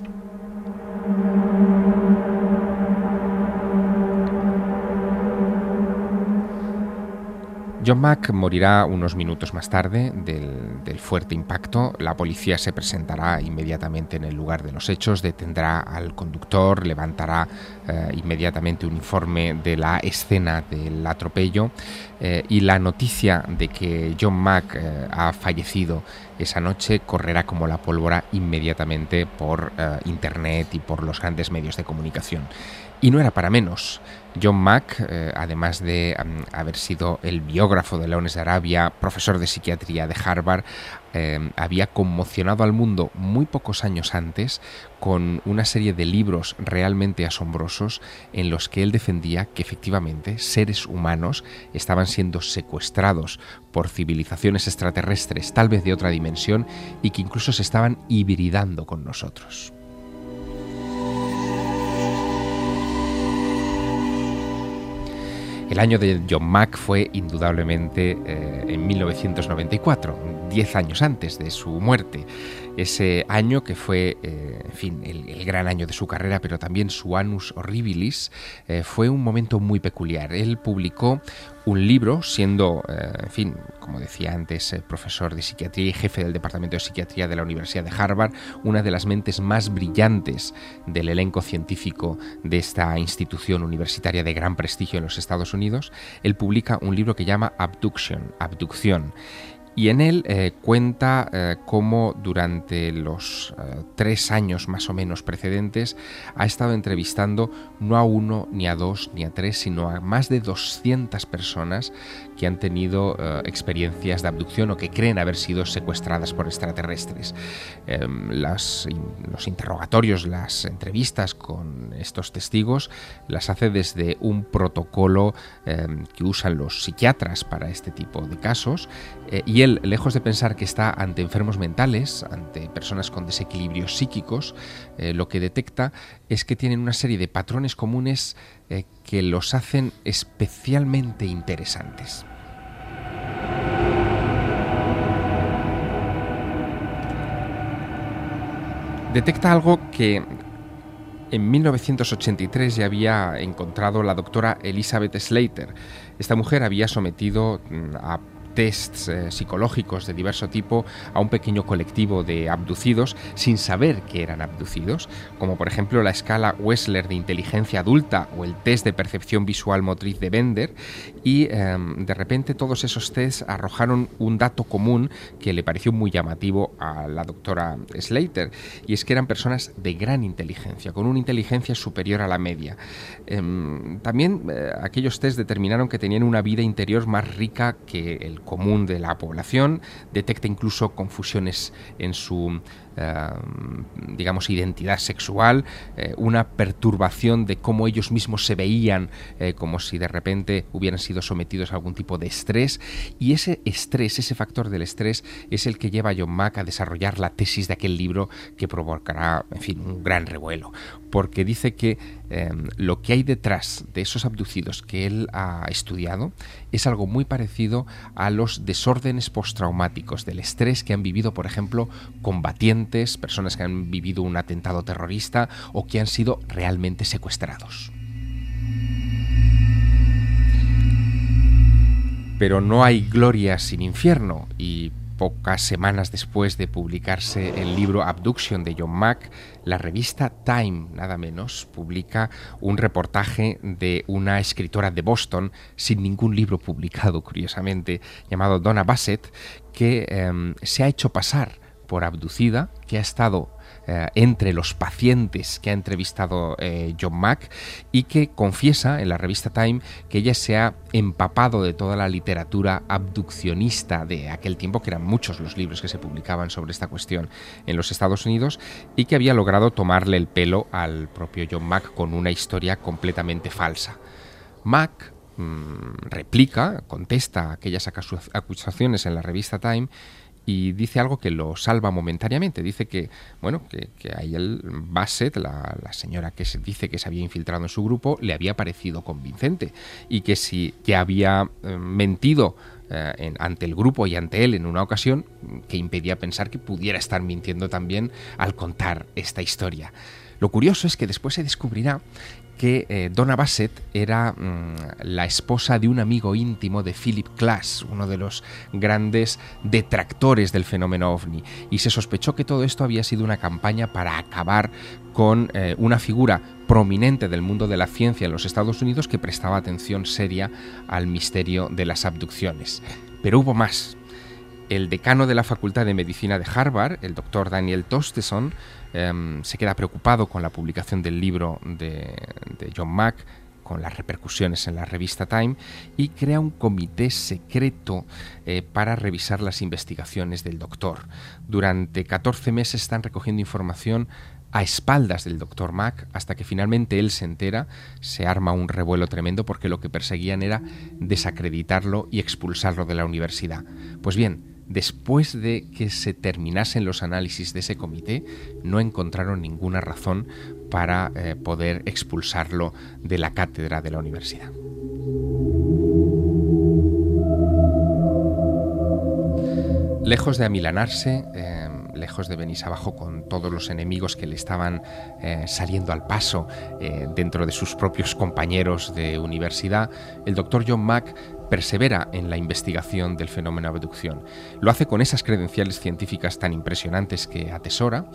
John Mack morirá unos minutos más tarde del, fuerte impacto. La policía se presentará inmediatamente en el lugar de los hechos, detendrá al conductor, levantará eh, inmediatamente un informe de la escena del atropello eh, y la noticia de que John Mack eh, ha fallecido esa noche correrá como la pólvora inmediatamente por Internet y por los grandes medios de comunicación. Y no era para menos. John Mack, eh, además de haber sido el biógrafo de Leones de Arabia, profesor de psiquiatría de Harvard, eh, había conmocionado al mundo muy pocos años antes con una serie de libros realmente asombrosos en los que él defendía que efectivamente seres humanos estaban siendo secuestrados por civilizaciones extraterrestres, tal vez de otra dimensión, y que incluso se estaban hibridando con nosotros. El año de John Mack fue indudablemente eh, en 1994, 10 años antes de su muerte. Ese año que fue, eh, en fin, el, gran año de su carrera, pero también su Anus Horribilis, eh, fue un momento muy peculiar. Él publicó un libro, siendo, eh, en fin, como decía antes, profesor de psiquiatría y jefe del Departamento de Psiquiatría de la Universidad de Harvard, una de las mentes más brillantes del elenco científico de esta institución universitaria de gran prestigio en los Estados Unidos, él publica un libro que llama Abduction, Abducción y en él eh, cuenta eh, cómo durante los eh, tres años más o menos precedentes ha estado entrevistando no a uno, ni a dos, ni a tres, sino a más de 200 personas que han tenido experiencias de abducción o que creen haber sido secuestradas por extraterrestres. Em, los interrogatorios, las entrevistas con estos testigos las hace desde un protocolo em, que usan los psiquiatras para este tipo de casos y él, lejos de pensar que está ante enfermos mentales, ante personas con desequilibrios psíquicos, eh, lo que detecta es que tienen una serie de patrones comunes eh, que los hacen especialmente interesantes. Detecta algo que en 1983 ya había encontrado la doctora Elizabeth Slater. Esta mujer había sometido mm, a tests eh, psicológicos de diverso tipo a un pequeño colectivo de abducidos sin saber que eran abducidos, como por ejemplo la escala Wessler de inteligencia adulta o el test de percepción visual motriz de Bender, y em, de repente todos esos tests arrojaron un dato común que le pareció muy llamativo a la doctora Slater, y es que eran personas de gran inteligencia, con una inteligencia superior a la media. Em, también eh, aquellos tests determinaron que tenían una vida interior más rica que el común de la población, detecta incluso confusiones en su digamos, identidad sexual, una perturbación de cómo ellos mismos se veían, como si de repente hubieran sido sometidos a algún tipo de estrés. Y ese estrés, ese factor del estrés, es el que lleva a John Mack a desarrollar la tesis de aquel libro que provocará, en fin, un gran revuelo. Porque dice que em, lo que hay detrás de esos abducidos que él ha estudiado es algo muy parecido a los desórdenes postraumáticos, del estrés que han vivido, por ejemplo, personas que han vivido un atentado terrorista o que han sido realmente secuestrados. Pero no hay gloria sin infierno y pocas semanas después de publicarse el libro Abduction de John Mack, la revista Time, nada menos, publica un reportaje de una escritora de Boston, sin ningún libro publicado, [LAUGHS] curiosamente, llamado Donna Bassett, que em, se ha hecho pasar por abducida, que ha estado eh, entre los pacientes que ha entrevistado eh, John Mack y que confiesa en la revista Time que ella se ha empapado de toda la literatura abduccionista de aquel tiempo, que eran muchos los libros que se publicaban sobre esta cuestión en los Estados Unidos, y que había logrado tomarle el pelo al propio John Mack con una historia completamente falsa. Mack mm, replica, contesta aquellas acusaciones en la revista Time y dice algo que lo salva momentáneamente. Dice que, bueno, que, que a él, Bassett, la, señora que dice que se había infiltrado en su grupo, le había parecido convincente y que si que había eh, mentido eh, ante el grupo y ante él en una ocasión que impedía pensar que pudiera estar mintiendo también al contar esta historia. Lo curioso es que después se descubrirá que eh, Donna Bassett era mm, la esposa de un amigo íntimo de Philip Glass, uno de los grandes detractores del fenómeno ovni, y se sospechó que todo esto había sido una campaña para acabar con eh, una figura prominente del mundo de la ciencia en los Estados Unidos que prestaba atención seria al misterio de las abducciones. Pero hubo más. El decano de la Facultad de Medicina de Harvard, el doctor Daniel Tosteson, Em, se queda preocupado con la publicación del libro de, John Mack, con las repercusiones en la revista Time, y crea un comité secreto eh, para revisar las investigaciones del doctor. Durante 14 meses están recogiendo información a espaldas del doctor Mack hasta que finalmente él se entera, se arma un revuelo tremendo porque lo que perseguían era desacreditarlo y expulsarlo de la universidad. Pues bien, después de que se terminasen los análisis de ese comité, no encontraron ninguna razón para eh, poder expulsarlo de la cátedra de la universidad. Lejos de amilanarse, eh, lejos de venirse abajo con todos los enemigos que le estaban eh, saliendo al paso dentro de sus propios compañeros de universidad, el doctor John Mack persevera en la investigación del fenómeno abducción. Lo hace con esas credenciales científicas tan impresionantes que atesora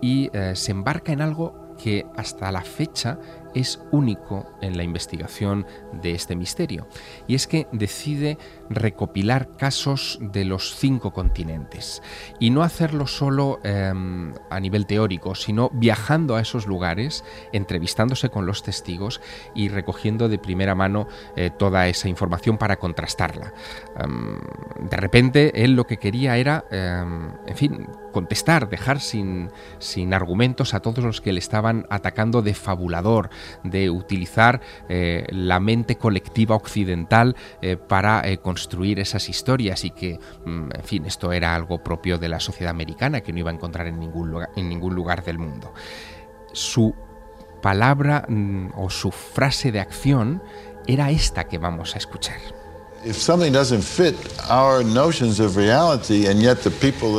y eh, se embarca en algo que hasta la fecha es único en la investigación de este misterio, y es que decide recopilar casos de los cinco continentes, y no hacerlo solo em, a nivel teórico, sino viajando a esos lugares, entrevistándose con los testigos y recogiendo de primera mano eh, toda esa información para contrastarla. Em, de repente, él lo que quería era, em, en fin, contestar, dejar sin, sin argumentos a todos los que le estaban atacando de fabulador, de utilizar eh, la mente colectiva occidental eh, para eh, construir esas historias y que, mm, en fin, esto era algo propio de la sociedad americana que no iba a encontrar en ningún lugar, en ningún lugar del mundo. Su palabra mm, o su frase de acción era esta que vamos a escuchar.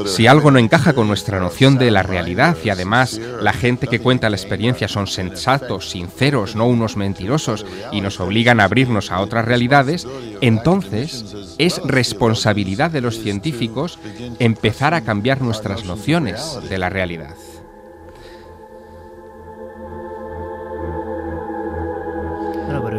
Si algo no encaja con nuestra noción de la realidad y además la gente que cuenta la experiencia son sensatos, sinceros, no unos mentirosos y nos obligan a abrirnos a otras realidades, entonces es responsabilidad de los científicos empezar a cambiar nuestras nociones de la realidad.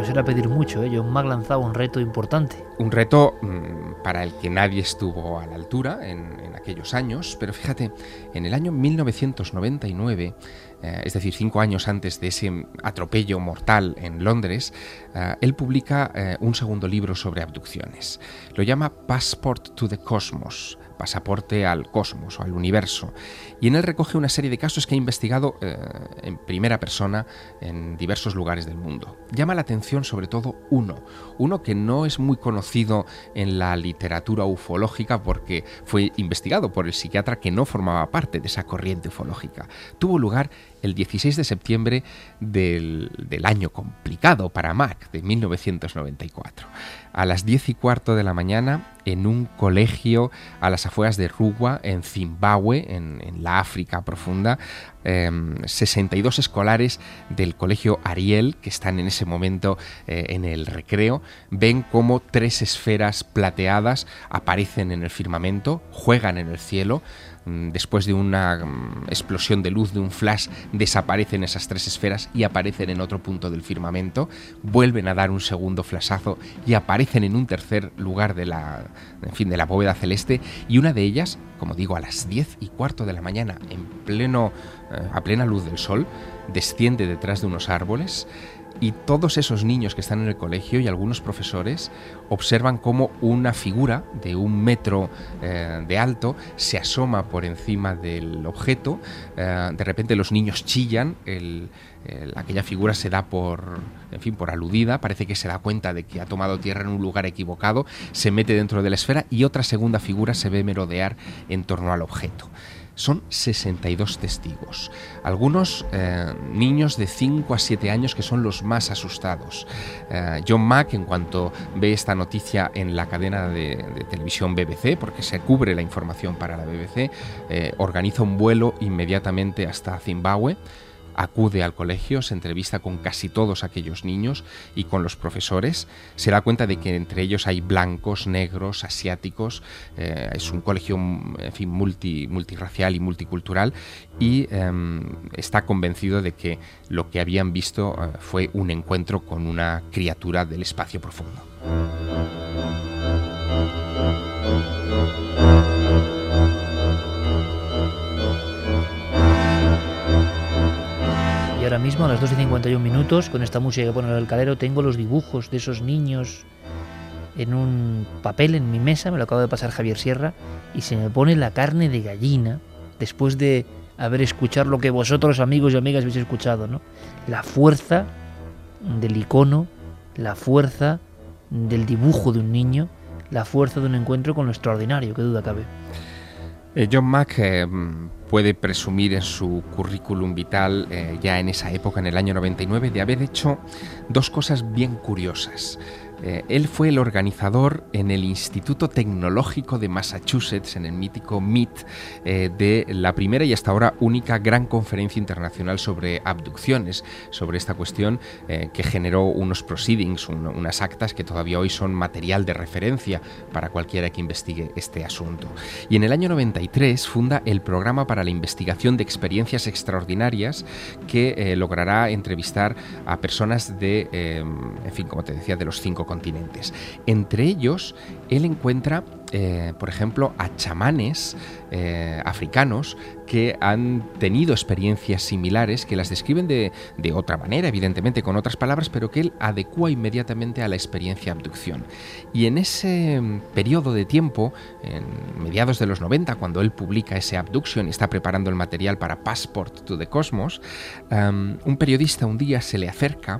Eso era pedir mucho. ¿eh? John Mack lanzaba un reto importante. Un reto mm, para el que nadie estuvo a la altura en, aquellos años, pero fíjate, en el año 1999 eh, es decir, cinco años antes de ese atropello mortal en Londres, eh, él publica eh, un segundo libro sobre abducciones. Lo llama Passport to the Cosmos, pasaporte al cosmos o al universo. Y en él recoge una serie de casos que ha investigado eh, en primera persona en diversos lugares del mundo. Llama la atención sobre todo uno, uno que no es muy conocido en la literatura ufológica porque fue investigado por el psiquiatra que no formaba parte de esa corriente ufológica. Tuvo lugar el 16 de septiembre del, del año complicado para Mac, de 1994 a las 10 y cuarto de la mañana en un colegio a las afueras de Rugua, en Zimbabue, en, la África profunda. 62 em, escolares del colegio Ariel, que están en ese momento eh, en el recreo, ven como tres esferas plateadas aparecen en el firmamento, juegan en el cielo, después de una mm, explosión de luz, de un flash, desaparecen esas tres esferas y aparecen en otro punto del firmamento, vuelven a dar un segundo flashazo y aparecen en un tercer lugar de la, en fin, de la bóveda celeste. Y una de ellas, como digo, a las 10 y cuarto de la mañana, en pleno, eh, a plena luz del sol, desciende detrás de unos árboles y todos esos niños que están en el colegio y algunos profesores observan cómo una figura de un metro eh, de alto se asoma por encima del objeto. Eh, de repente los niños chillan, aquella figura se da por, en fin, por aludida, parece que se da cuenta de que ha tomado tierra en un lugar equivocado, se mete dentro de la esfera y otra segunda figura se ve merodear en torno al objeto son 62 testigos. Algunos eh, niños de 5 a 7 años que son los más asustados. Eh, John Mack, en cuanto ve esta noticia en la cadena de, televisión BBC, porque se cubre la información para la BBC, eh, organiza un vuelo inmediatamente hasta Zimbabue acude al colegio, se entrevista con casi todos aquellos niños y con los profesores, se da cuenta de que entre ellos hay blancos, negros, asiáticos, eh, es un colegio en fin, multi, multirracial y multicultural y em, está convencido de que lo que habían visto eh, fue un encuentro con una criatura del espacio profundo. Ahora mismo a las 2 y 51 minutos, con esta música que pone el calero, tengo los dibujos de esos niños en un papel en mi mesa, me lo acabo de pasar Javier Sierra, y se me pone la carne de gallina después de haber escuchado lo que vosotros amigos y amigas habéis escuchado, ¿no? La fuerza del icono, la fuerza del dibujo de un niño, la fuerza de un encuentro con lo extraordinario, qué duda cabe. Eh, John Mack eh, puede presumir en su currículum vital, eh, ya en esa época, en el año 99, de haber hecho dos cosas bien curiosas. Eh, él fue el organizador en el Instituto Tecnológico de Massachusetts, en el mítico MIT, eh, de la primera y hasta ahora única gran conferencia internacional sobre abducciones, sobre esta cuestión eh, que generó unos proceedings, unas actas que todavía hoy son material de referencia para cualquiera que investigue este asunto. Y en el año 93 funda el Programa para la Investigación de Experiencias Extraordinarias que logrará entrevistar a personas de, en fin, como te decía, de los cinco continentes. Entre ellos, él encuentra, eh, por ejemplo, a chamanes eh, africanos que han tenido experiencias similares, que las describen de, otra manera, evidentemente, con otras palabras, pero que él adecua inmediatamente a la experiencia abducción. Y en ese mm, periodo de tiempo, en mediados de los 90, cuando él publica ese Abduction y está preparando el material para Passport to the Cosmos, un periodista un día se le acerca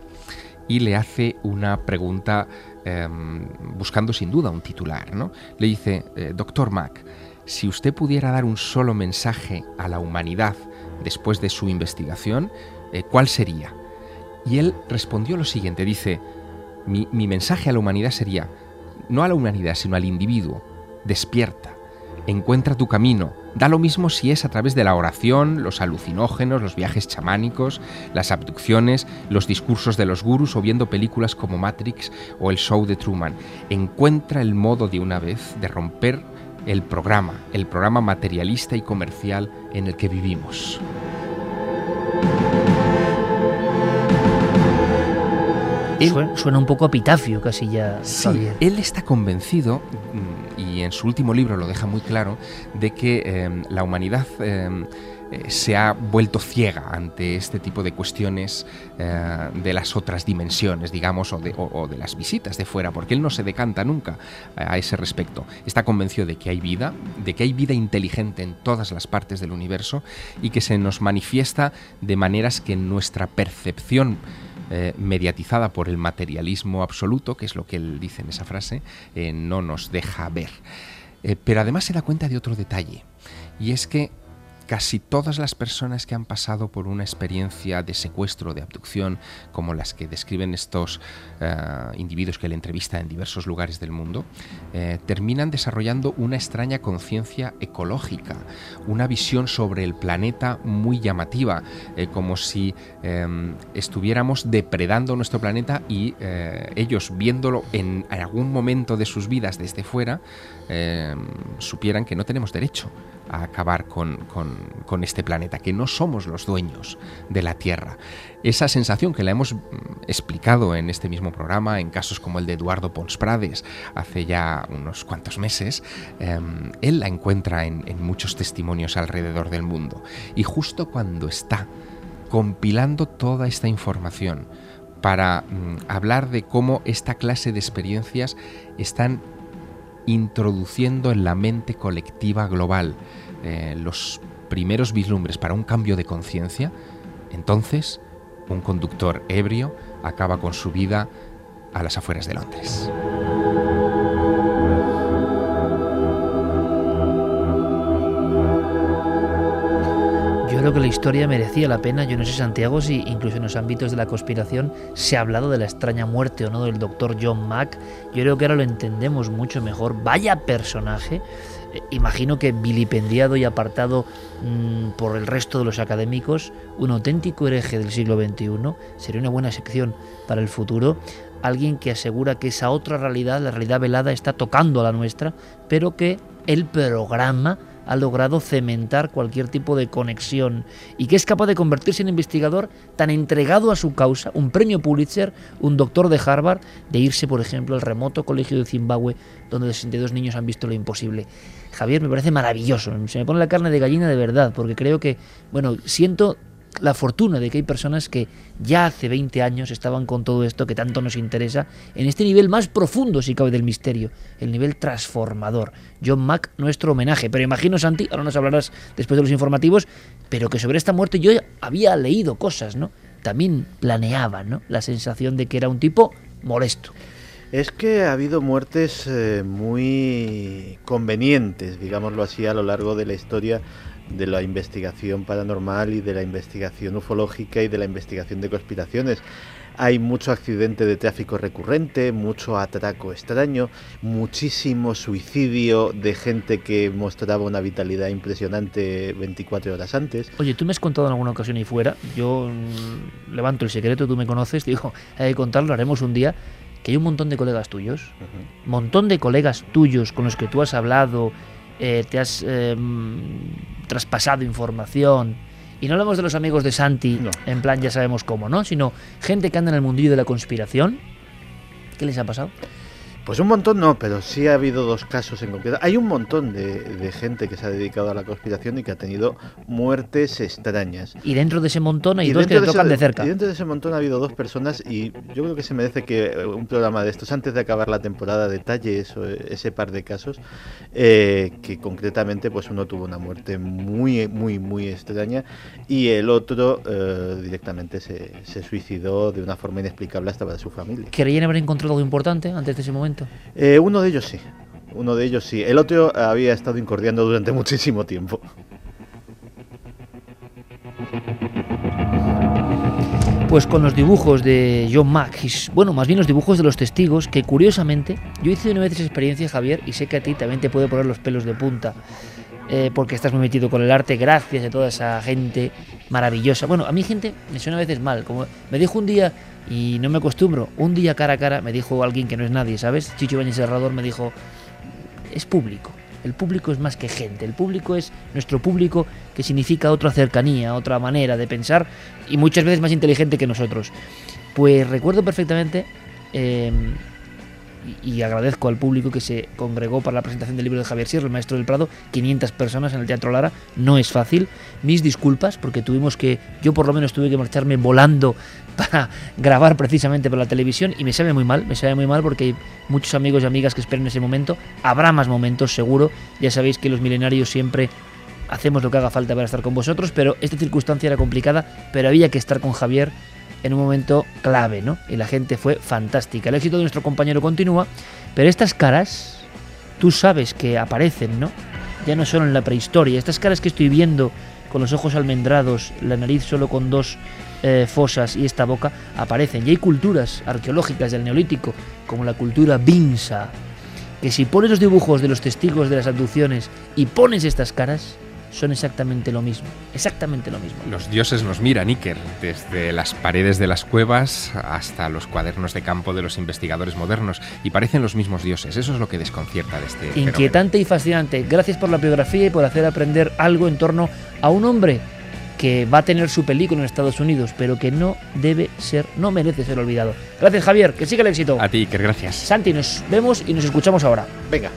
y le hace una pregunta em, buscando sin duda un titular. ¿no? Le dice, eh, doctor Mac, si usted pudiera dar un solo mensaje a la humanidad después de su investigación, eh, ¿cuál sería? Y él respondió lo siguiente, dice, mi mensaje a la humanidad sería, no a la humanidad, sino al individuo, despierta, encuentra tu camino, Da lo mismo si es a través de la oración, los alucinógenos, los viajes chamánicos, las abducciones, los discursos de los gurus o viendo películas como Matrix o el show de Truman. Encuentra el modo de una vez de romper el programa, el programa materialista y comercial en el que vivimos. suena, un poco epitafio casi ya. Sí, él está convencido y en su último libro lo deja muy claro, de que em, la humanidad em, eh, se ha vuelto ciega ante este tipo de cuestiones eh, de las otras dimensiones, digamos, o de, o de, las visitas de fuera, porque él no se decanta nunca a ese respecto. Está convencido de que hay vida, de que hay vida inteligente en todas las partes del universo y que se nos manifiesta de maneras que nuestra percepción eh, mediatizada por el materialismo absoluto, que es lo que él dice en esa frase, eh, no nos deja ver. Eh, pero además se da cuenta de otro detalle, y es que casi todas las personas que han pasado por una experiencia de secuestro, de abducción, como las que describen estos eh, individuos que le entrevista en diversos lugares del mundo, eh, terminan desarrollando una extraña conciencia ecológica, una visión sobre el planeta muy llamativa, eh, como si em, estuviéramos depredando nuestro planeta y ellos viéndolo en algún momento de sus vidas desde fuera, em, supieran que no tenemos derecho a acabar con, este planeta, que no somos los dueños de la Tierra. Esa sensación que la hemos mm, explicado en este mismo programa, en casos como el de Eduardo Pons Prades hace ya unos cuantos meses, em, él la encuentra en, muchos testimonios alrededor del mundo. Y justo cuando está compilando toda esta información, para mm, hablar de cómo esta clase de experiencias están introduciendo en la mente colectiva global eh, los primeros vislumbres para un cambio de conciencia, entonces un conductor ebrio acaba con su vida a las afueras de Londres. Yo creo que la historia merecía la pena. Yo no sé, Santiago, si incluso en los ámbitos de la conspiración se ha hablado de la extraña muerte o no del doctor John Mack. Yo creo que ahora lo entendemos mucho mejor. Vaya personaje imagino que vilipendiado y apartado mm, por el resto de los académicos, un auténtico hereje del siglo XXI, sería una buena sección para el futuro. Alguien que asegura que esa otra realidad, la realidad velada, está tocando a la nuestra, pero que el programa ha logrado cementar cualquier tipo de conexión y que es capaz de convertirse en investigador tan entregado a su causa, un premio Pulitzer, un doctor de Harvard, de irse, por ejemplo, al remoto colegio de Zimbabue, donde 62 niños han visto lo imposible. Javier, me parece maravilloso, se me pone la carne de gallina de verdad, porque creo que, bueno, siento la fortuna de que hay personas que ya hace 20 años estaban con todo esto que tanto nos interesa, en este nivel más profundo, si cabe, del misterio, el nivel transformador. John Mack, nuestro homenaje. Pero imagino, Santi, ahora nos hablarás después de los informativos, pero que sobre esta muerte yo había leído cosas, ¿no? También planeaba, ¿no? La sensación de que era un tipo molesto. Es que ha habido muertes eh, muy convenientes, digámoslo así, a lo largo de la historia de la investigación paranormal y de la investigación ufológica y de la investigación de conspiraciones. Hay mucho accidente de tráfico recurrente, mucho atraco extraño, muchísimo suicidio de gente que mostraba una vitalidad impresionante 24 horas antes. Oye, tú me has contado en alguna ocasión y fuera, yo mm, levanto el secreto, tú me conoces, [LAUGHS] digo, hay que contarlo, haremos un día que hay un montón de colegas tuyos, un montón de colegas tuyos con los que tú has hablado, eh, te has em, traspasado información. Y no hablamos de los amigos de Santi, en plan ya sabemos cómo, ¿no? Sino gente que anda en el mundillo de la conspiración. ¿Qué les ha pasado? Pues un montón no, pero sí ha habido dos casos en concreto. Hay un montón de, gente que se ha dedicado a la conspiración y que ha tenido muertes extrañas. Y dentro de ese montón hay dos que le tocan de cerca. Y dentro de ese montón ha habido dos personas y yo creo que se merece que un programa de estos, antes de acabar la temporada, detalle eso, ese par de casos, eh, que concretamente pues uno tuvo una muerte muy, muy, muy extraña y el otro eh, directamente se, se, suicidó de una forma inexplicable hasta para su familia. ¿Querían haber encontrado algo importante antes de ese momento? Eh, uno de ellos sí. Uno de ellos sí. El otro había estado incordiando durante [LAUGHS] muchísimo tiempo. Pues con los dibujos de John Mack, bueno, más bien los dibujos de los testigos, que curiosamente, yo hice una vez esa experiencia, Javier, y sé que a ti también te puede poner los pelos de punta, eh, porque estás muy metido con el arte, gracias a toda esa gente maravillosa. Bueno, a mí gente me suena a veces mal, como me dijo un día y no me acostumbro. Un día cara a cara me dijo alguien que no es nadie, ¿sabes? Chicho Bañez Serrador me dijo, es público. El público es más que gente, el público es nuestro público que significa otra cercanía, otra manera de pensar y muchas veces más inteligente que nosotros. Pues recuerdo perfectamente em, y agradezco al público que se congregó para la presentación del libro de Javier Sierra, el maestro del Prado, 500 personas en el Teatro Lara, no es fácil. Mis disculpas porque tuvimos que, yo por lo menos tuve que marcharme volando [LAUGHS] para grabar precisamente para la televisión y me sabe muy mal, me sabe muy mal porque hay muchos amigos y amigas que esperan ese momento, habrá más momentos seguro, ya sabéis que los milenarios siempre hacemos lo que haga falta para estar con vosotros, pero esta circunstancia era complicada, pero había que estar con Javier en un momento clave, ¿no? Y la gente fue fantástica. El éxito de nuestro compañero continúa, pero estas caras, tú sabes que aparecen, ¿no? Ya no solo en la prehistoria, estas caras que estoy viendo con los ojos almendrados, la nariz solo con dos eh, fosas y esta boca, aparecen. Y hay culturas arqueológicas del Neolítico, como la cultura Binsa, que si pones los dibujos de los testigos de las abducciones y pones estas caras, son exactamente lo mismo. Exactamente lo mismo. Los dioses nos miran, Iker, desde las paredes de las cuevas hasta los cuadernos de campo de los investigadores modernos, y parecen los mismos dioses. Eso es lo que desconcierta de este. Inquietante fenómeno. y fascinante. Gracias por la biografía y por hacer aprender algo en torno a un hombre que va a tener su película en Estados Unidos, pero que no debe ser, no merece ser olvidado. Gracias, Javier. Que siga el éxito. A ti, Iker, gracias. Santi, nos vemos y nos escuchamos ahora. Venga.